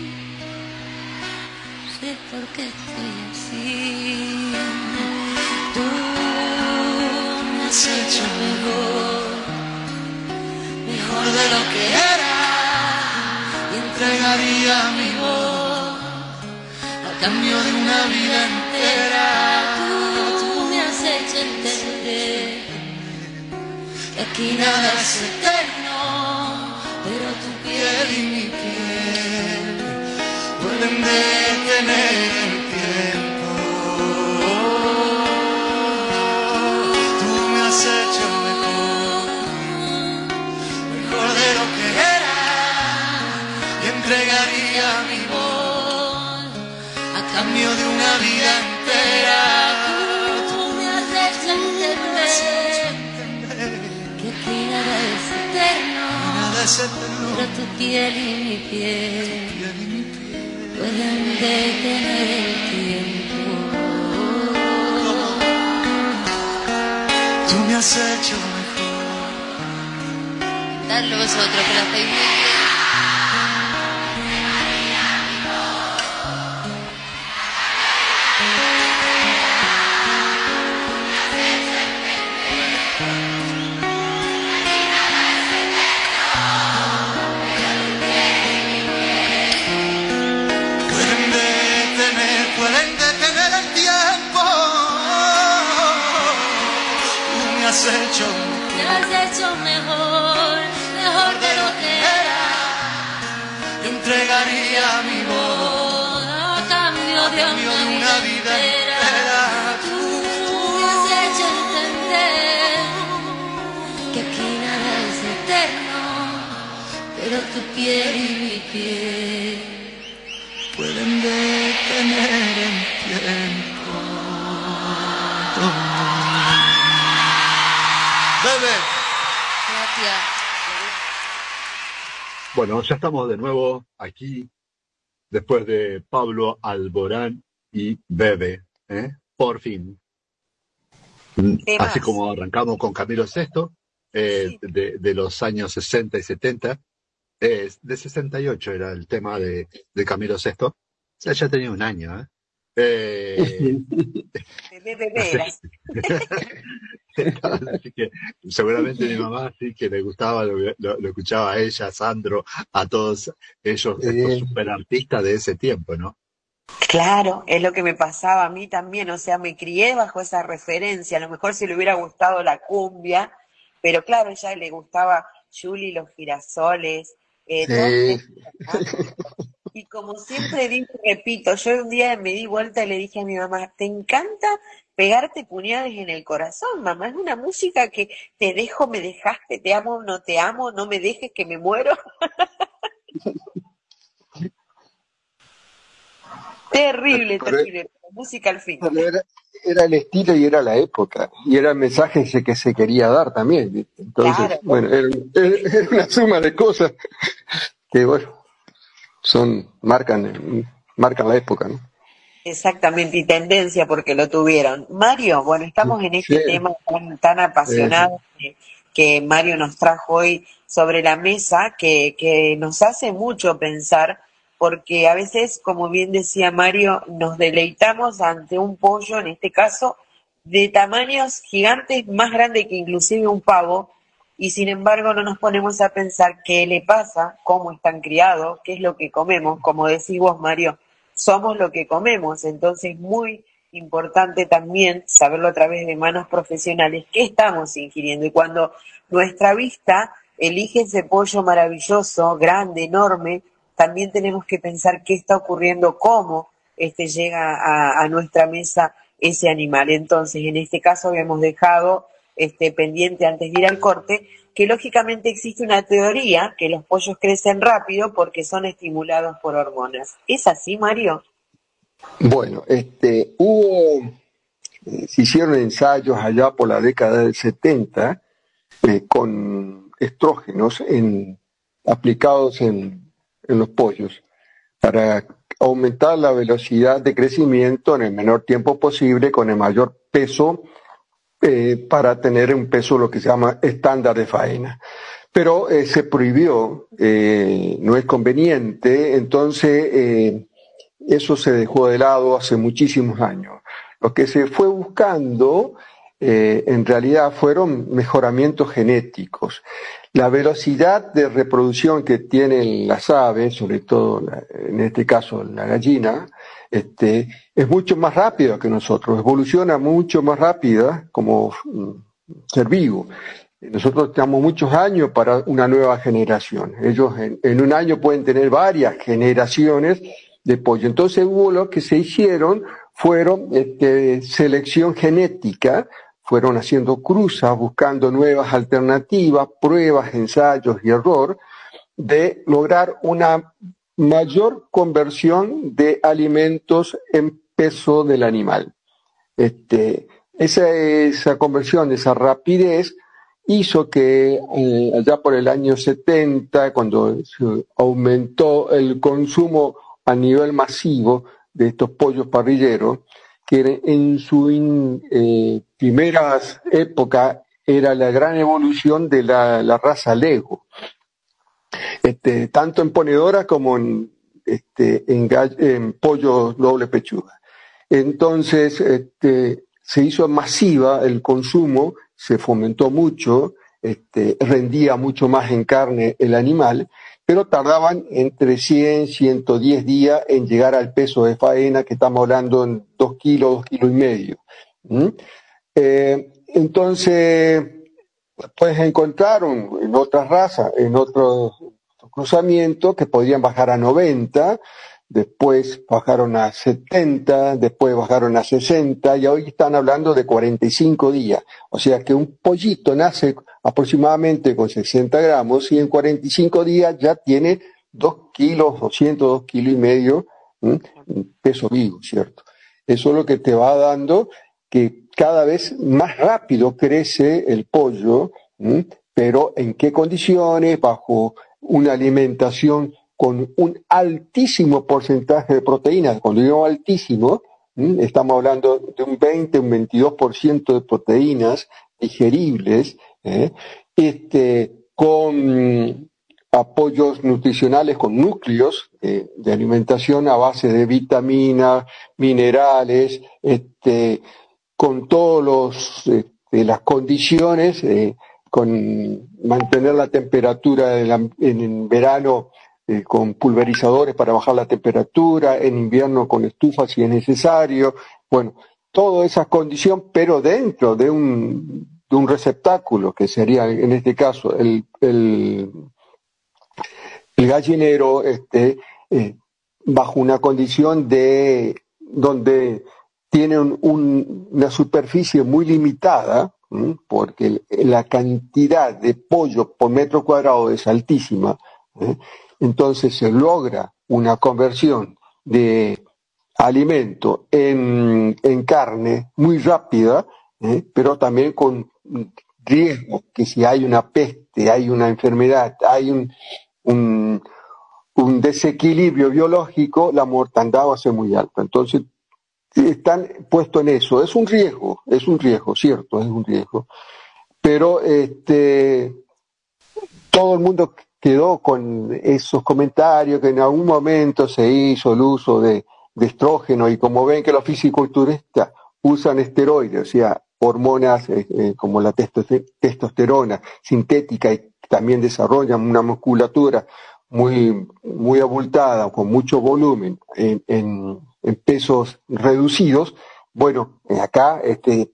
sé por qué estoy así. Tú me has hecho mejor, mejor de lo que era y entregaría mi voz a cambio de una vida entera. Tú me has hecho entender que aquí nada es eterno, pero tu piel y mi piel pueden detener el tiempo. Tú me has hecho mejor, mejor de lo que era y entregaría mi voz a cambio de una vida Nada es eterno, pero tu piel y mi piel pueden detener el tiempo. tú me has hecho mejor. Dadlo vosotros que la estáis mejor, mejor de lo que era. y entregaría mi voz A cambio de cambio de una vida entera. Tú me has hecho entender que aquí nada es eterno, pero tu piel y mi piel Pueden detener Bueno, ya estamos de nuevo aquí, después de Pablo Alborán y Bebe, ¿eh? por fin. Así como arrancamos con Camilo VI, eh, de, de los años 60 y 70, eh, de 68 era el tema de, de Camilo VI, o sea, ya tenía un año. ¿eh? Eh, Bebé, bebé, eras. Así que seguramente mi mamá sí que le gustaba, lo, lo- lo escuchaba a ella, a Sandro, a todos ellos, estos superartistas de ese tiempo, ¿no? Claro, es lo que me pasaba a mí también, o sea, me crié bajo esa referencia, a lo mejor si le hubiera gustado la cumbia, pero claro, a ella le gustaba Julie, los girasoles, eh, todo Sí. Y como siempre digo y repito, yo un día me di vuelta y le dije a mi mamá, te encanta pegarte puñales en el corazón, mamá, es una música que te dejo, me dejaste, te amo, no te amo, no me dejes que me muero. <laughs> Terrible, terrible. Música al fin. Era, era, el estilo y era la época. Y era el mensaje que se quería dar también. Entonces, bueno, era, era, una suma de cosas que, bueno, son, marcan, marcan la época, ¿no? Exactamente, y tendencia porque lo tuvieron. Mario, bueno, estamos en este tema tan, apasionado que, Mario nos trajo hoy sobre la mesa, que, que nos hace mucho pensar, porque a veces, como bien decía Mario, nos deleitamos ante un pollo, en este caso, de tamaños gigantes, más grande que inclusive un pavo, y sin embargo no nos ponemos a pensar qué le pasa, cómo están criados, qué es lo que comemos, como decís vos, Mario somos lo que comemos, entonces muy importante también saberlo a través de manos profesionales qué estamos ingiriendo. Y cuando nuestra vista elige ese pollo maravilloso, grande, enorme, también tenemos que pensar qué está ocurriendo, cómo este llega a, a nuestra mesa ese animal. Entonces, en este caso habíamos dejado este pendiente antes de ir al corte que lógicamente existe una teoría que los pollos crecen rápido porque son estimulados por hormonas. ¿Es así, Mario? Bueno, este, hubo, eh, se hicieron ensayos allá por la década del 70 eh, con estrógenos en, aplicados en, en los pollos para aumentar la velocidad de crecimiento en el menor tiempo posible con el mayor peso eh, para tener un peso lo que se llama estándar de faena. Pero eh, se prohibió, eh, no es conveniente, entonces eso se dejó de lado hace muchísimos años. Lo que se fue buscando en realidad fueron mejoramientos genéticos. La velocidad de reproducción que tienen las aves, sobre todo en este caso la gallina, este, es mucho más rápida que nosotros, evoluciona mucho más rápida como mm, ser vivo. Nosotros tenemos muchos años para una nueva generación. Ellos en, un año pueden tener varias generaciones de pollo. Entonces hubo lo que se hicieron fueron este, selección genética, fueron haciendo cruzas, buscando nuevas alternativas, pruebas, ensayos y error, de lograr una mayor conversión de alimentos en peso del animal. Este, esa, esa conversión, esa rapidez, hizo que eh, allá por el año 70, cuando aumentó el consumo a nivel masivo de estos pollos parrilleros, que en su eh, primeras época era la gran evolución de la, raza Lego este, tanto en ponedora como en, este, en, pollo doble pechuga. Entonces, este, se hizo masiva el consumo, se fomentó mucho, este, rendía mucho más en carne el animal, pero tardaban entre 100, 110 días en llegar al peso de faena, que estamos hablando en 2 kilos, 2 kilos y medio. Eh, entonces, puedes encontrar en otras razas, en otros cruzamientos que podían bajar a 90, después bajaron a 70, después bajaron a 60 y hoy están hablando de 45 días. O sea que un pollito nace aproximadamente con 60 gramos y en 45 días ya tiene 2 kilos, 200, 2 kilos y medio peso vivo, ¿cierto? Eso es lo que te va dando que cada vez más rápido crece el pollo, pero en qué condiciones, bajo una alimentación con un altísimo porcentaje de proteínas. Cuando digo altísimo, estamos hablando de un 20, un 22% de proteínas digeribles, ¿eh? este, con apoyos nutricionales, con núcleos eh, de alimentación a base de vitaminas, minerales, este, con todas este, las condiciones eh, con mantener la temperatura en, verano eh, con pulverizadores para bajar la temperatura, en invierno con estufas si es necesario, bueno, toda esa condición, pero dentro de un, de un receptáculo, que sería en este caso el, gallinero, este, eh, bajo una condición de donde tiene una superficie muy limitada, porque la cantidad de pollo por metro cuadrado es altísima, ¿eh? Entonces se logra una conversión de alimento en, en carne muy rápida, ¿eh? pero también con riesgo que si hay una peste, hay una enfermedad, hay un, un, un desequilibrio biológico, la mortandad va a ser muy alta. Entonces, están puestos en eso. Es un riesgo, es un riesgo, cierto, es un riesgo. Pero este, todo el mundo quedó con esos comentarios que en algún momento se hizo el uso de, estrógeno y como ven que los fisiculturistas usan esteroides, o sea, hormonas eh, eh, como la testosterona sintética y también desarrollan una musculatura muy, muy abultada, con mucho volumen, en, en, pesos reducidos, bueno, acá este,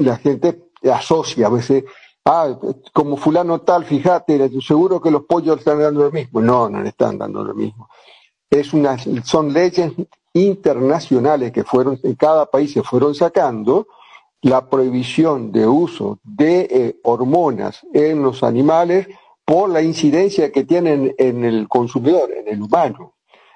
la gente asocia a veces, ah, como fulano tal, fíjate, seguro que los pollos están dando lo mismo. No, no le están dando lo mismo. Es una, son leyes internacionales que fueron, en cada país se fueron sacando, la prohibición de uso de eh, hormonas en los animales por la incidencia que tienen en el consumidor, en el humano.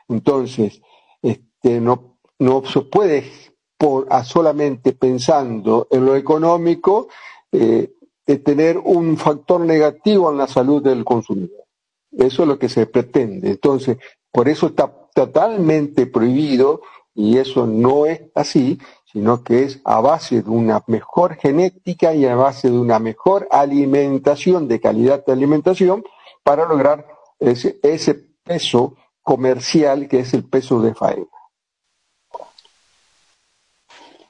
Entonces, este, no, no se puede, por, solamente pensando en lo económico, eh, tener un factor negativo en la salud del consumidor. Eso es lo que se pretende. Entonces, por eso está totalmente prohibido y eso no es así, sino que es a base de una mejor genética y a base de una mejor alimentación, de calidad de alimentación, para lograr ese, ese peso comercial que es el peso de faena.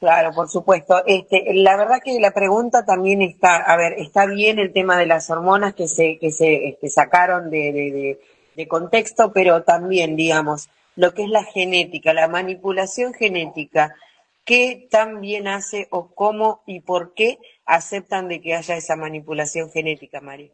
Claro, por supuesto. Este, la verdad que la pregunta también está, a ver, está bien el tema de las hormonas que se, que se este, sacaron de, de, de contexto, pero también, digamos, lo que es la genética, la manipulación genética, qué tan bien hace o cómo y por qué aceptan de que haya esa manipulación genética, María.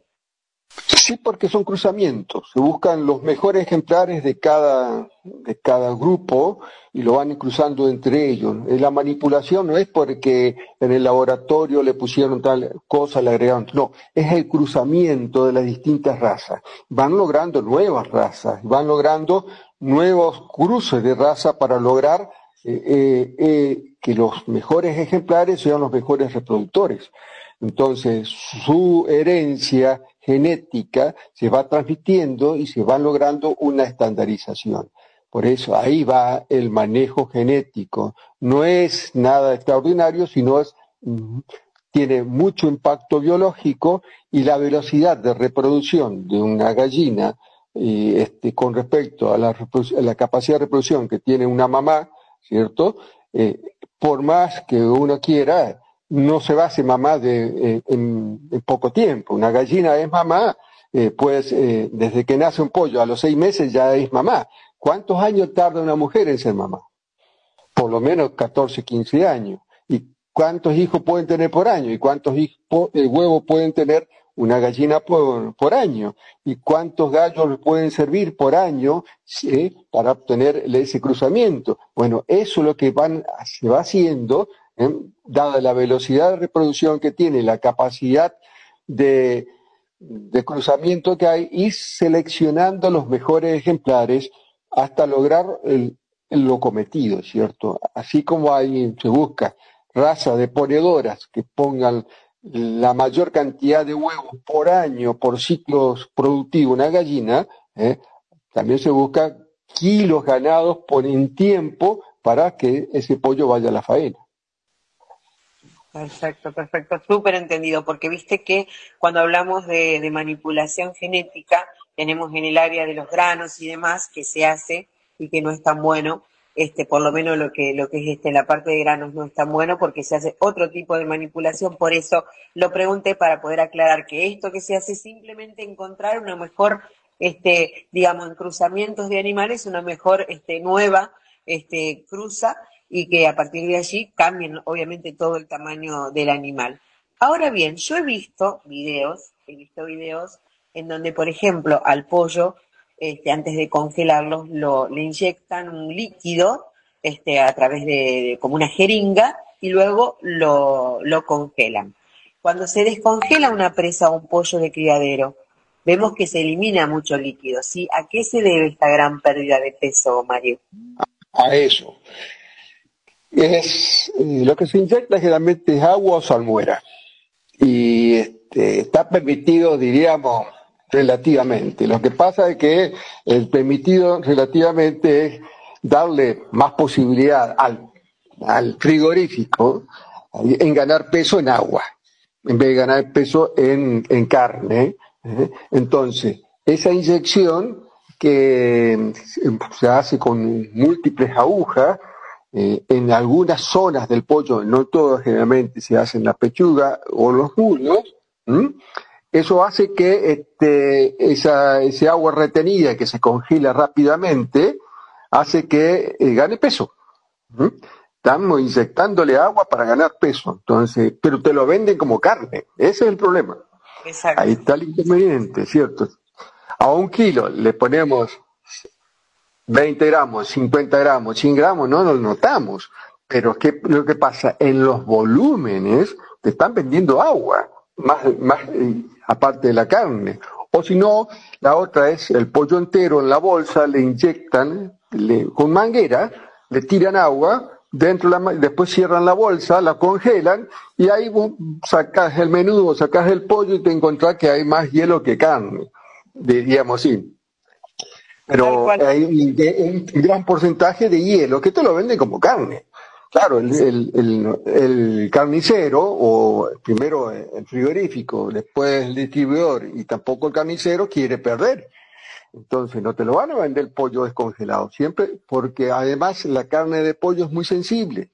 Sí, porque son cruzamientos. Se buscan los mejores ejemplares de cada, de cada grupo y lo van cruzando entre ellos. La manipulación no es porque en el laboratorio le pusieron tal cosa, le agregaron. No, es el cruzamiento de las distintas razas. Van logrando nuevas razas, van logrando nuevos cruces de raza para lograr eh, eh, eh, que los mejores ejemplares sean los mejores reproductores. Entonces, su herencia genética se va transmitiendo y se va logrando una estandarización. Por eso ahí va el manejo genético. No es nada extraordinario, sino es, mm, tiene mucho impacto biológico y la velocidad de reproducción de una gallina este, con respecto a la, a la capacidad de reproducción que tiene una mamá, ¿cierto? Eh, por más que uno quiera, no se va a hacer mamá de, eh, en, poco tiempo. Una gallina es mamá, eh, pues desde que nace un pollo a los seis meses ya es mamá. ¿Cuántos años tarda una mujer en ser mamá? Por lo menos 14, 15 años. ¿Y cuántos hijos pueden tener por año? ¿Y cuántos huevos pueden tener una gallina por, año. ¿Y cuántos gallos pueden servir por año para obtener ese cruzamiento? Bueno, eso es lo que van, se va haciendo, ¿eh? dada la velocidad de reproducción que tiene, la capacidad de, de cruzamiento que hay, y seleccionando los mejores ejemplares hasta lograr lo cometido, ¿cierto? Así como hay, se busca raza de ponedoras que pongan la mayor cantidad de huevos por año, por ciclos productivos, una gallina, ¿eh? también se busca kilos ganados por en tiempo para que ese pollo vaya a la faena. Perfecto, perfecto, súper entendido, porque viste que cuando hablamos de, de, manipulación genética, tenemos en el área de los granos y demás que se hace y que no es tan bueno, este, por lo menos lo que, lo que es este, la parte de granos no es tan bueno porque se hace otro tipo de manipulación, por eso lo pregunté para poder aclarar que esto que se hace es simplemente encontrar una mejor, este, digamos, en cruzamientos de animales, una mejor, este, nueva, este, cruza y que a partir de allí cambien obviamente todo el tamaño del animal. Ahora bien, yo he visto videos, he visto videos en donde, por ejemplo, al pollo este, antes de congelarlos, lo, le inyectan un líquido este, a través de, como una jeringa y luego lo, lo congelan. Cuando se descongela una presa o un pollo de criadero, vemos que se elimina mucho líquido, ¿sí? ¿A qué se debe esta gran pérdida de peso, Mario? A eso. Es eh, lo que se inyecta generalmente es agua o salmuera. Y este, está permitido, diríamos, relativamente. Lo que pasa es que el permitido relativamente es darle más posibilidad al, al frigorífico en ganar peso en agua, en vez de ganar peso en, en carne. ¿eh? Entonces, esa inyección que se hace con múltiples agujas, eh, en algunas zonas del pollo, no todas generalmente se hace en la pechuga o los muslos, eso hace que este, esa, ese agua retenida que se congela rápidamente hace que eh, gane peso. Estamos inyectándole agua para ganar peso, entonces, pero te lo venden como carne, ese es el problema. Ahí está el inconveniente, ¿cierto? A un kilo le ponemos 20 gramos, 50 gramos, 100 gramos, no nos notamos. Pero ¿qué lo que pasa? En los volúmenes te están vendiendo agua, más, más eh, aparte de la carne. O si no, la otra es el pollo entero en la bolsa, le inyectan le, con manguera, le tiran agua, dentro la, después cierran la bolsa, la congelan y ahí vos sacas el menudo, sacas el pollo y te encontrás que hay más hielo que carne, diríamos así. Pero hay un, gran porcentaje de hielo que te lo venden como carne. Claro, el, carnicero, o primero el frigorífico, después el distribuidor y tampoco el carnicero quiere perder. Entonces no te lo van a vender el pollo descongelado, siempre, porque además la carne de pollo es muy sensible.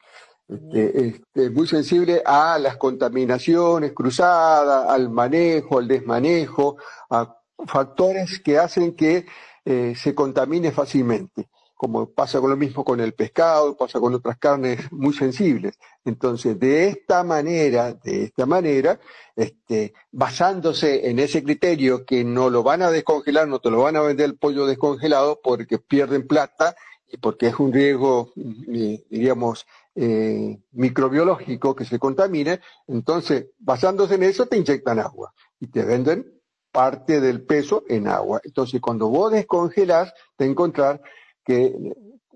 Este, este, muy sensible a las contaminaciones cruzadas, al manejo, al desmanejo, a factores que hacen que eh, se contamine fácilmente, como pasa con lo mismo con el pescado, pasa con otras carnes muy sensibles. Entonces, de esta manera, de esta manera, este, basándose en ese criterio que no lo van a descongelar, no te lo van a vender el pollo descongelado porque pierden plata y porque es un riesgo, eh, diríamos, eh, microbiológico que se contamine, entonces, basándose en eso, te inyectan agua y te venden parte del peso en agua. Entonces, cuando vos descongelas, te encontrás que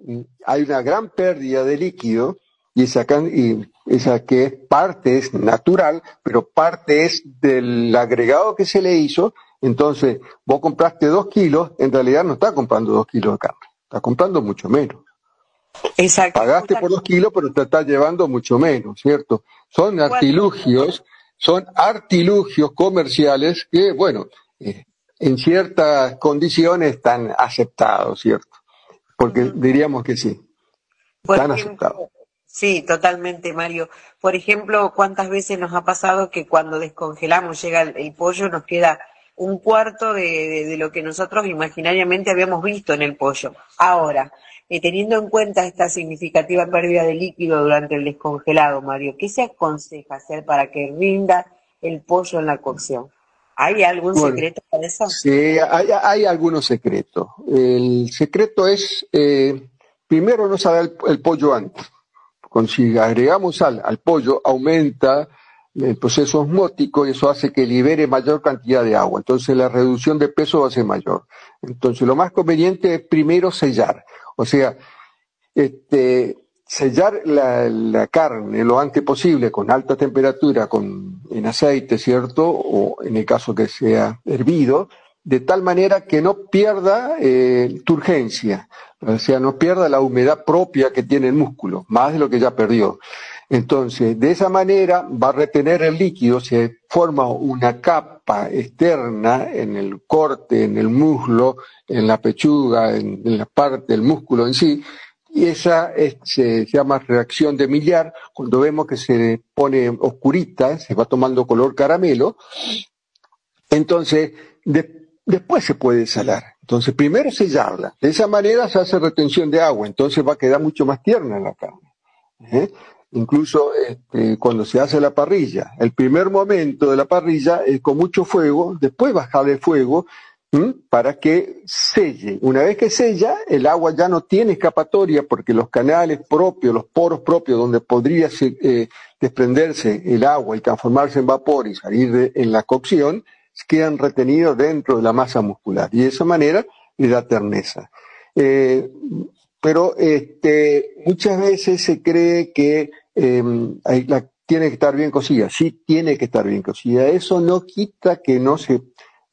mm, hay una gran pérdida de líquido y esa, y esa que parte es natural, pero parte es del agregado que se le hizo. Entonces, vos compraste dos kilos, en realidad no estás comprando dos kilos de carne, estás comprando mucho menos. Exacto. Pagaste por dos kilos, pero te estás llevando mucho menos, ¿cierto? Son artilugios son artilugios comerciales que, bueno, eh, en ciertas condiciones están aceptados, ¿cierto? Porque diríamos que sí, están aceptados. Sí, totalmente, Mario. Por ejemplo, ¿cuántas veces nos ha pasado que cuando descongelamos, llega el, pollo, nos queda un cuarto de, lo que nosotros imaginariamente habíamos visto en el pollo? Ahora, eh, teniendo en cuenta esta significativa pérdida de líquido durante el descongelado, Mario, ¿qué se aconseja hacer para que rinda el pollo en la cocción? ¿Hay algún secreto para eso? Sí, hay, algunos secretos. El secreto es, eh, primero no saber el, pollo antes. Con, si agregamos sal al pollo, aumenta el proceso osmótico y eso hace que libere mayor cantidad de agua. Entonces la reducción de peso va a ser mayor. Entonces lo más conveniente es primero sellar. O sea, este, sellar la, carne lo antes posible con alta temperatura, con, en aceite, ¿cierto? O en el caso que sea hervido, de tal manera que no pierda eh, turgencia, o sea, no pierda la humedad propia que tiene el músculo, más de lo que ya perdió. Entonces, de esa manera va a retener el líquido, se forma una capa externa en el corte, en el muslo, en la pechuga, en, la parte del músculo en sí, y esa se, llama reacción de millar, cuando vemos que se pone oscurita, se va tomando color caramelo, entonces después se puede salar. Entonces primero sellarla, de esa manera se hace retención de agua, entonces va a quedar mucho más tierna la carne. ¿eh? Incluso este, cuando se hace la parrilla. El primer momento de la parrilla es con mucho fuego, después bajar el fuego para que selle. Una vez que sella, el agua ya no tiene escapatoria porque los canales propios, los poros propios donde podría eh, desprenderse el agua y transformarse en vapor y salir en la cocción, quedan retenidos dentro de la masa muscular y de esa manera le da terneza. Eh, pero este, muchas veces se cree que em, tiene que estar bien cocida. Sí, tiene que estar bien cocida. Eso no quita que no se,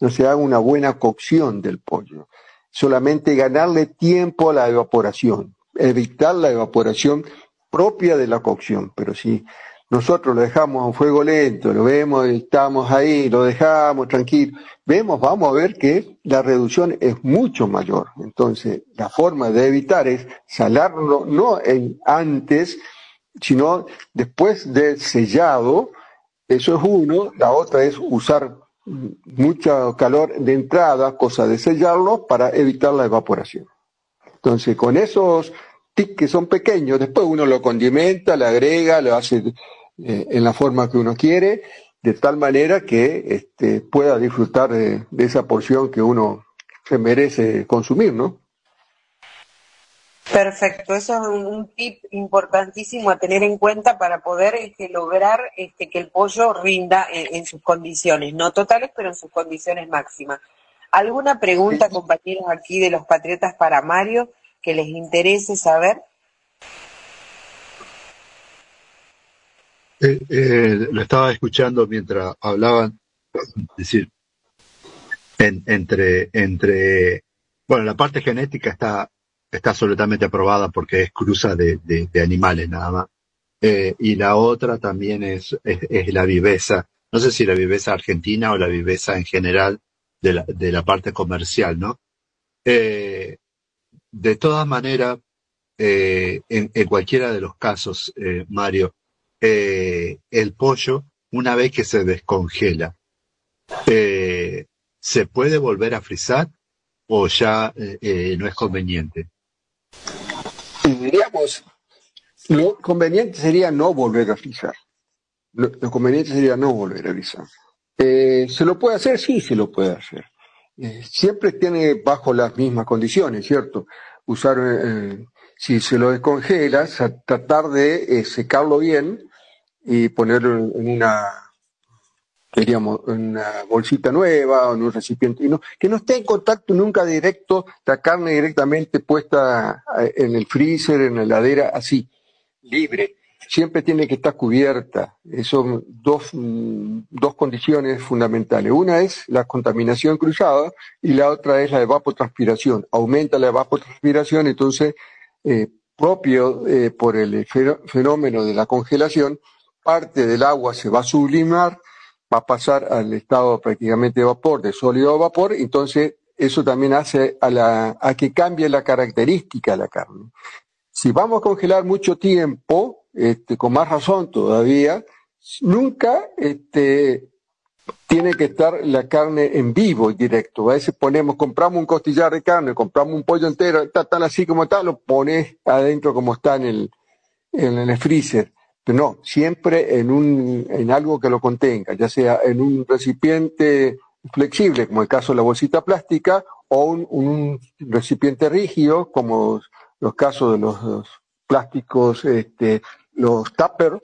no se haga una buena cocción del pollo. Solamente ganarle tiempo a la evaporación, evitar la evaporación propia de la cocción. Pero si nosotros lo dejamos a un fuego lento, lo vemos, estamos ahí, lo dejamos tranquilo, vemos, vamos a ver que la reducción es mucho mayor. Entonces, la forma de evitar es salarlo no en antes, sino después del sellado, eso es uno, la otra es usar mucho calor de entrada, cosa de sellarlo, para evitar la evaporación. Entonces, con esos tics que son pequeños, después uno lo condimenta, le agrega, lo hace eh, en la forma que uno quiere, de tal manera que este, pueda disfrutar de, esa porción que uno se merece consumir, ¿no? Perfecto, eso es un, tip importantísimo a tener en cuenta para poder este, lograr este, que el pollo rinda en, sus condiciones, no totales, pero en sus condiciones máximas. ¿Alguna pregunta, compañeros, aquí de los Patriotas para Mario que les interese saber? Eh, eh, lo estaba escuchando mientras hablaban, es decir, entre, entre, bueno, la parte genética está, está absolutamente aprobada porque es cruza de, de, animales nada más. Eh, y la otra también es, es, la viveza, no sé si la viveza argentina o la viveza en general de la, de la parte comercial, ¿no? Eh, de todas maneras, eh, en, en, cualquiera de los casos, Mario, el pollo, una vez que se descongela, ¿se puede volver a frizar o ya no es conveniente? Diríamos, lo conveniente sería no volver a frizar. Lo, conveniente sería no volver a frizar. ¿Se lo puede hacer? Sí, se lo puede hacer. siempre tiene bajo las mismas condiciones, ¿cierto? Usar si se lo descongelas, tratar de secarlo bien y ponerlo en una, diríamos, una bolsita nueva o un recipiente, y no, que no esté en contacto nunca directo la carne directamente puesta eh, en el freezer, en la heladera, así, libre. Siempre tiene que estar cubierta. Son dos, mm, dos condiciones fundamentales. Una es la contaminación cruzada y la otra es la evapotranspiración. Aumenta la evapotranspiración, entonces, eh, propio eh, por el fenómeno de la congelación, parte del agua se va a sublimar, va a pasar al estado prácticamente de vapor, de sólido a vapor, entonces eso también hace a, la, a que cambie la característica de la carne. Si vamos a congelar mucho tiempo, este, con más razón todavía, nunca este, tiene que estar la carne en vivo directo. A veces ponemos, compramos un costillar de carne, compramos un pollo entero, está tan así como está, lo pones adentro como está en el, en el freezer. No, siempre en, un, en algo que lo contenga, ya sea en un recipiente flexible, como el caso de la bolsita plástica, o un, recipiente rígido, como los casos de los, plásticos, este, los tupper,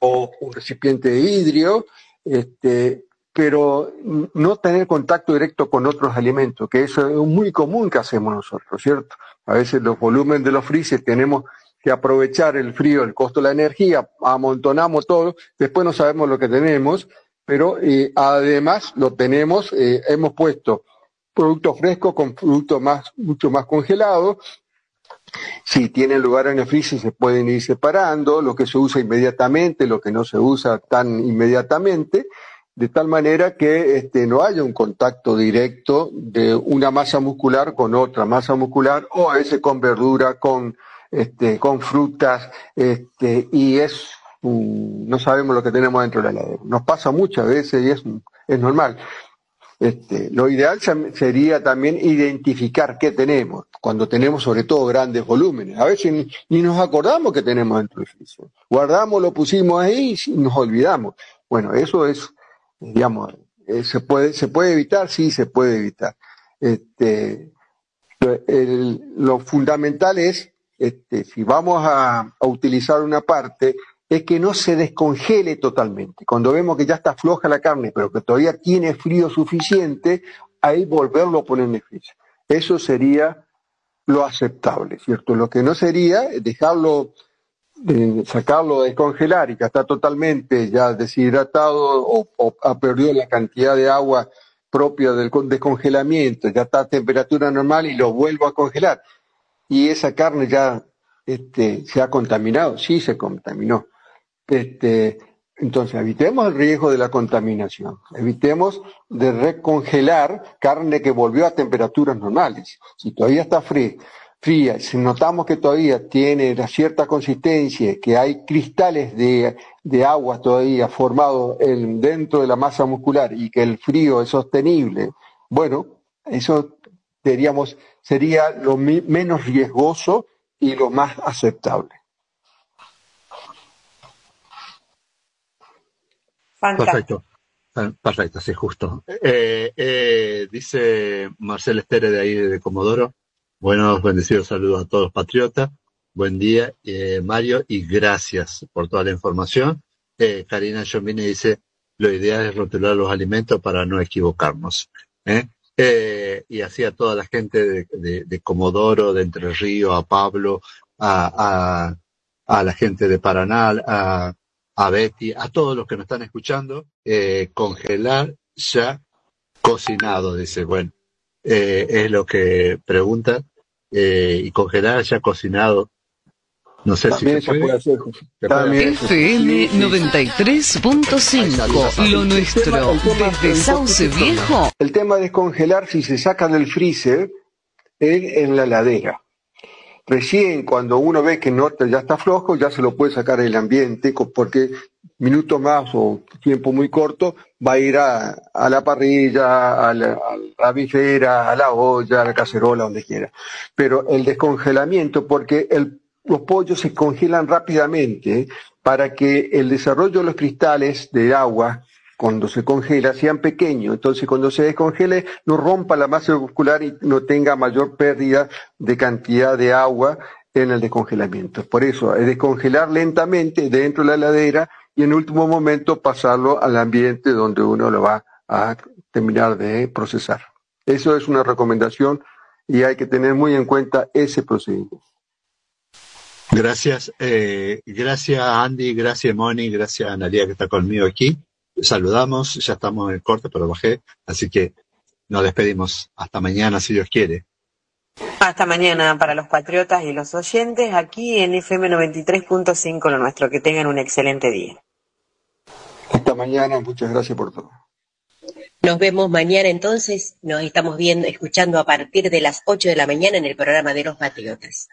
o un recipiente de vidrio, este, pero no tener contacto directo con otros alimentos, que eso es muy común que hacemos nosotros, ¿cierto? A veces los volúmenes de los freezers tenemos que aprovechar el frío, el costo de la energía, amontonamos todo, después no sabemos lo que tenemos, pero eh, además lo tenemos, eh, hemos puesto producto fresco con producto más, mucho más congelado. Si tienen lugar en el se pueden ir separando, lo que se usa inmediatamente, lo que no se usa tan inmediatamente, de tal manera que este, no haya un contacto directo de una masa muscular con otra masa muscular o a veces con verdura, con este, con frutas, este, y es, no sabemos lo que tenemos dentro de la heladera. Nos pasa muchas veces y es, es normal. Este, lo ideal sería también identificar qué tenemos, cuando tenemos sobre todo grandes volúmenes. A veces ni, nos acordamos que tenemos dentro del freezer. Guardamos, lo pusimos ahí y nos olvidamos. Bueno, eso es, digamos, eh, se puede, se puede evitar, sí, se puede evitar. Este, lo fundamental es este, si vamos a, utilizar una parte, es que no se descongele totalmente. Cuando vemos que ya está floja la carne, pero que todavía tiene frío suficiente, ahí volverlo a poner en el. Eso sería lo aceptable, ¿cierto? Lo que no sería dejarlo, eh, sacarlo de congelar y que está totalmente ya deshidratado o, o, ha perdido la cantidad de agua propia del descongelamiento, ya está a temperatura normal y lo vuelvo a congelar. Y esa carne ya este, se ha contaminado, sí se contaminó. Este, entonces, evitemos el riesgo de la contaminación, evitemos de recongelar carne que volvió a temperaturas normales. Si todavía está fría, fría si notamos que todavía tiene cierta consistencia, que hay cristales de, de agua todavía formados en, dentro de la masa muscular y que el frío es sostenible, bueno, eso diríamos, sería lo menos riesgoso y lo más aceptable. Perfecto. Ah, perfecto, sí, justo. Eh, eh, dice Marcel Estere de ahí de Comodoro. Buenos, bendecidos saludos a todos patriotas. Buen día, eh, Mario, y gracias por toda la información. Eh, Karina Yomini dice, lo ideal es rotular los alimentos para no equivocarnos. ¿Eh? Y así a toda la gente de, de, de, Comodoro, de Entre Ríos, a Pablo, a, a, a la gente de Paraná, a, a Betty, a todos los que nos están escuchando, eh, congelar ya cocinado, dice, bueno, eh, es lo que pregunta, eh, y congelar ya cocinado. No sé También si se puede. puede hacer, se puede. FM 93.5, lo nuestro, desde Sauce Viejo. El tema de descongelar, si se saca del freezer, es en la heladera. Recién cuando uno ve que no ya está flojo, ya se lo puede sacar del ambiente, porque minutos más o tiempo muy corto va a ir a, a la parrilla, a la, a la bifera, a la olla, a la cacerola, donde quiera. Pero el descongelamiento, porque el- los pollos se congelan rápidamente para que el desarrollo de los cristales de agua cuando se congela sean pequeños. Entonces, cuando se descongele, no rompa la masa muscular y no tenga mayor pérdida de cantidad de agua en el descongelamiento. Por eso, es descongelar lentamente dentro de la heladera y en último momento pasarlo al ambiente donde uno lo va a terminar de procesar. Eso es una recomendación y hay que tener muy en cuenta ese procedimiento. Gracias, eh, gracias Andy, gracias Moni, gracias Analia que está conmigo aquí. Saludamos, ya estamos en el corte, pero bajé, así que nos despedimos. Hasta mañana, si Dios quiere. Hasta mañana para los patriotas y los oyentes aquí en FM 93.5 lo nuestro. Que tengan un excelente día. Hasta mañana, muchas gracias por todo. Nos vemos mañana entonces, nos estamos viendo, escuchando a partir de las 8 de la mañana en el programa de los Patriotas.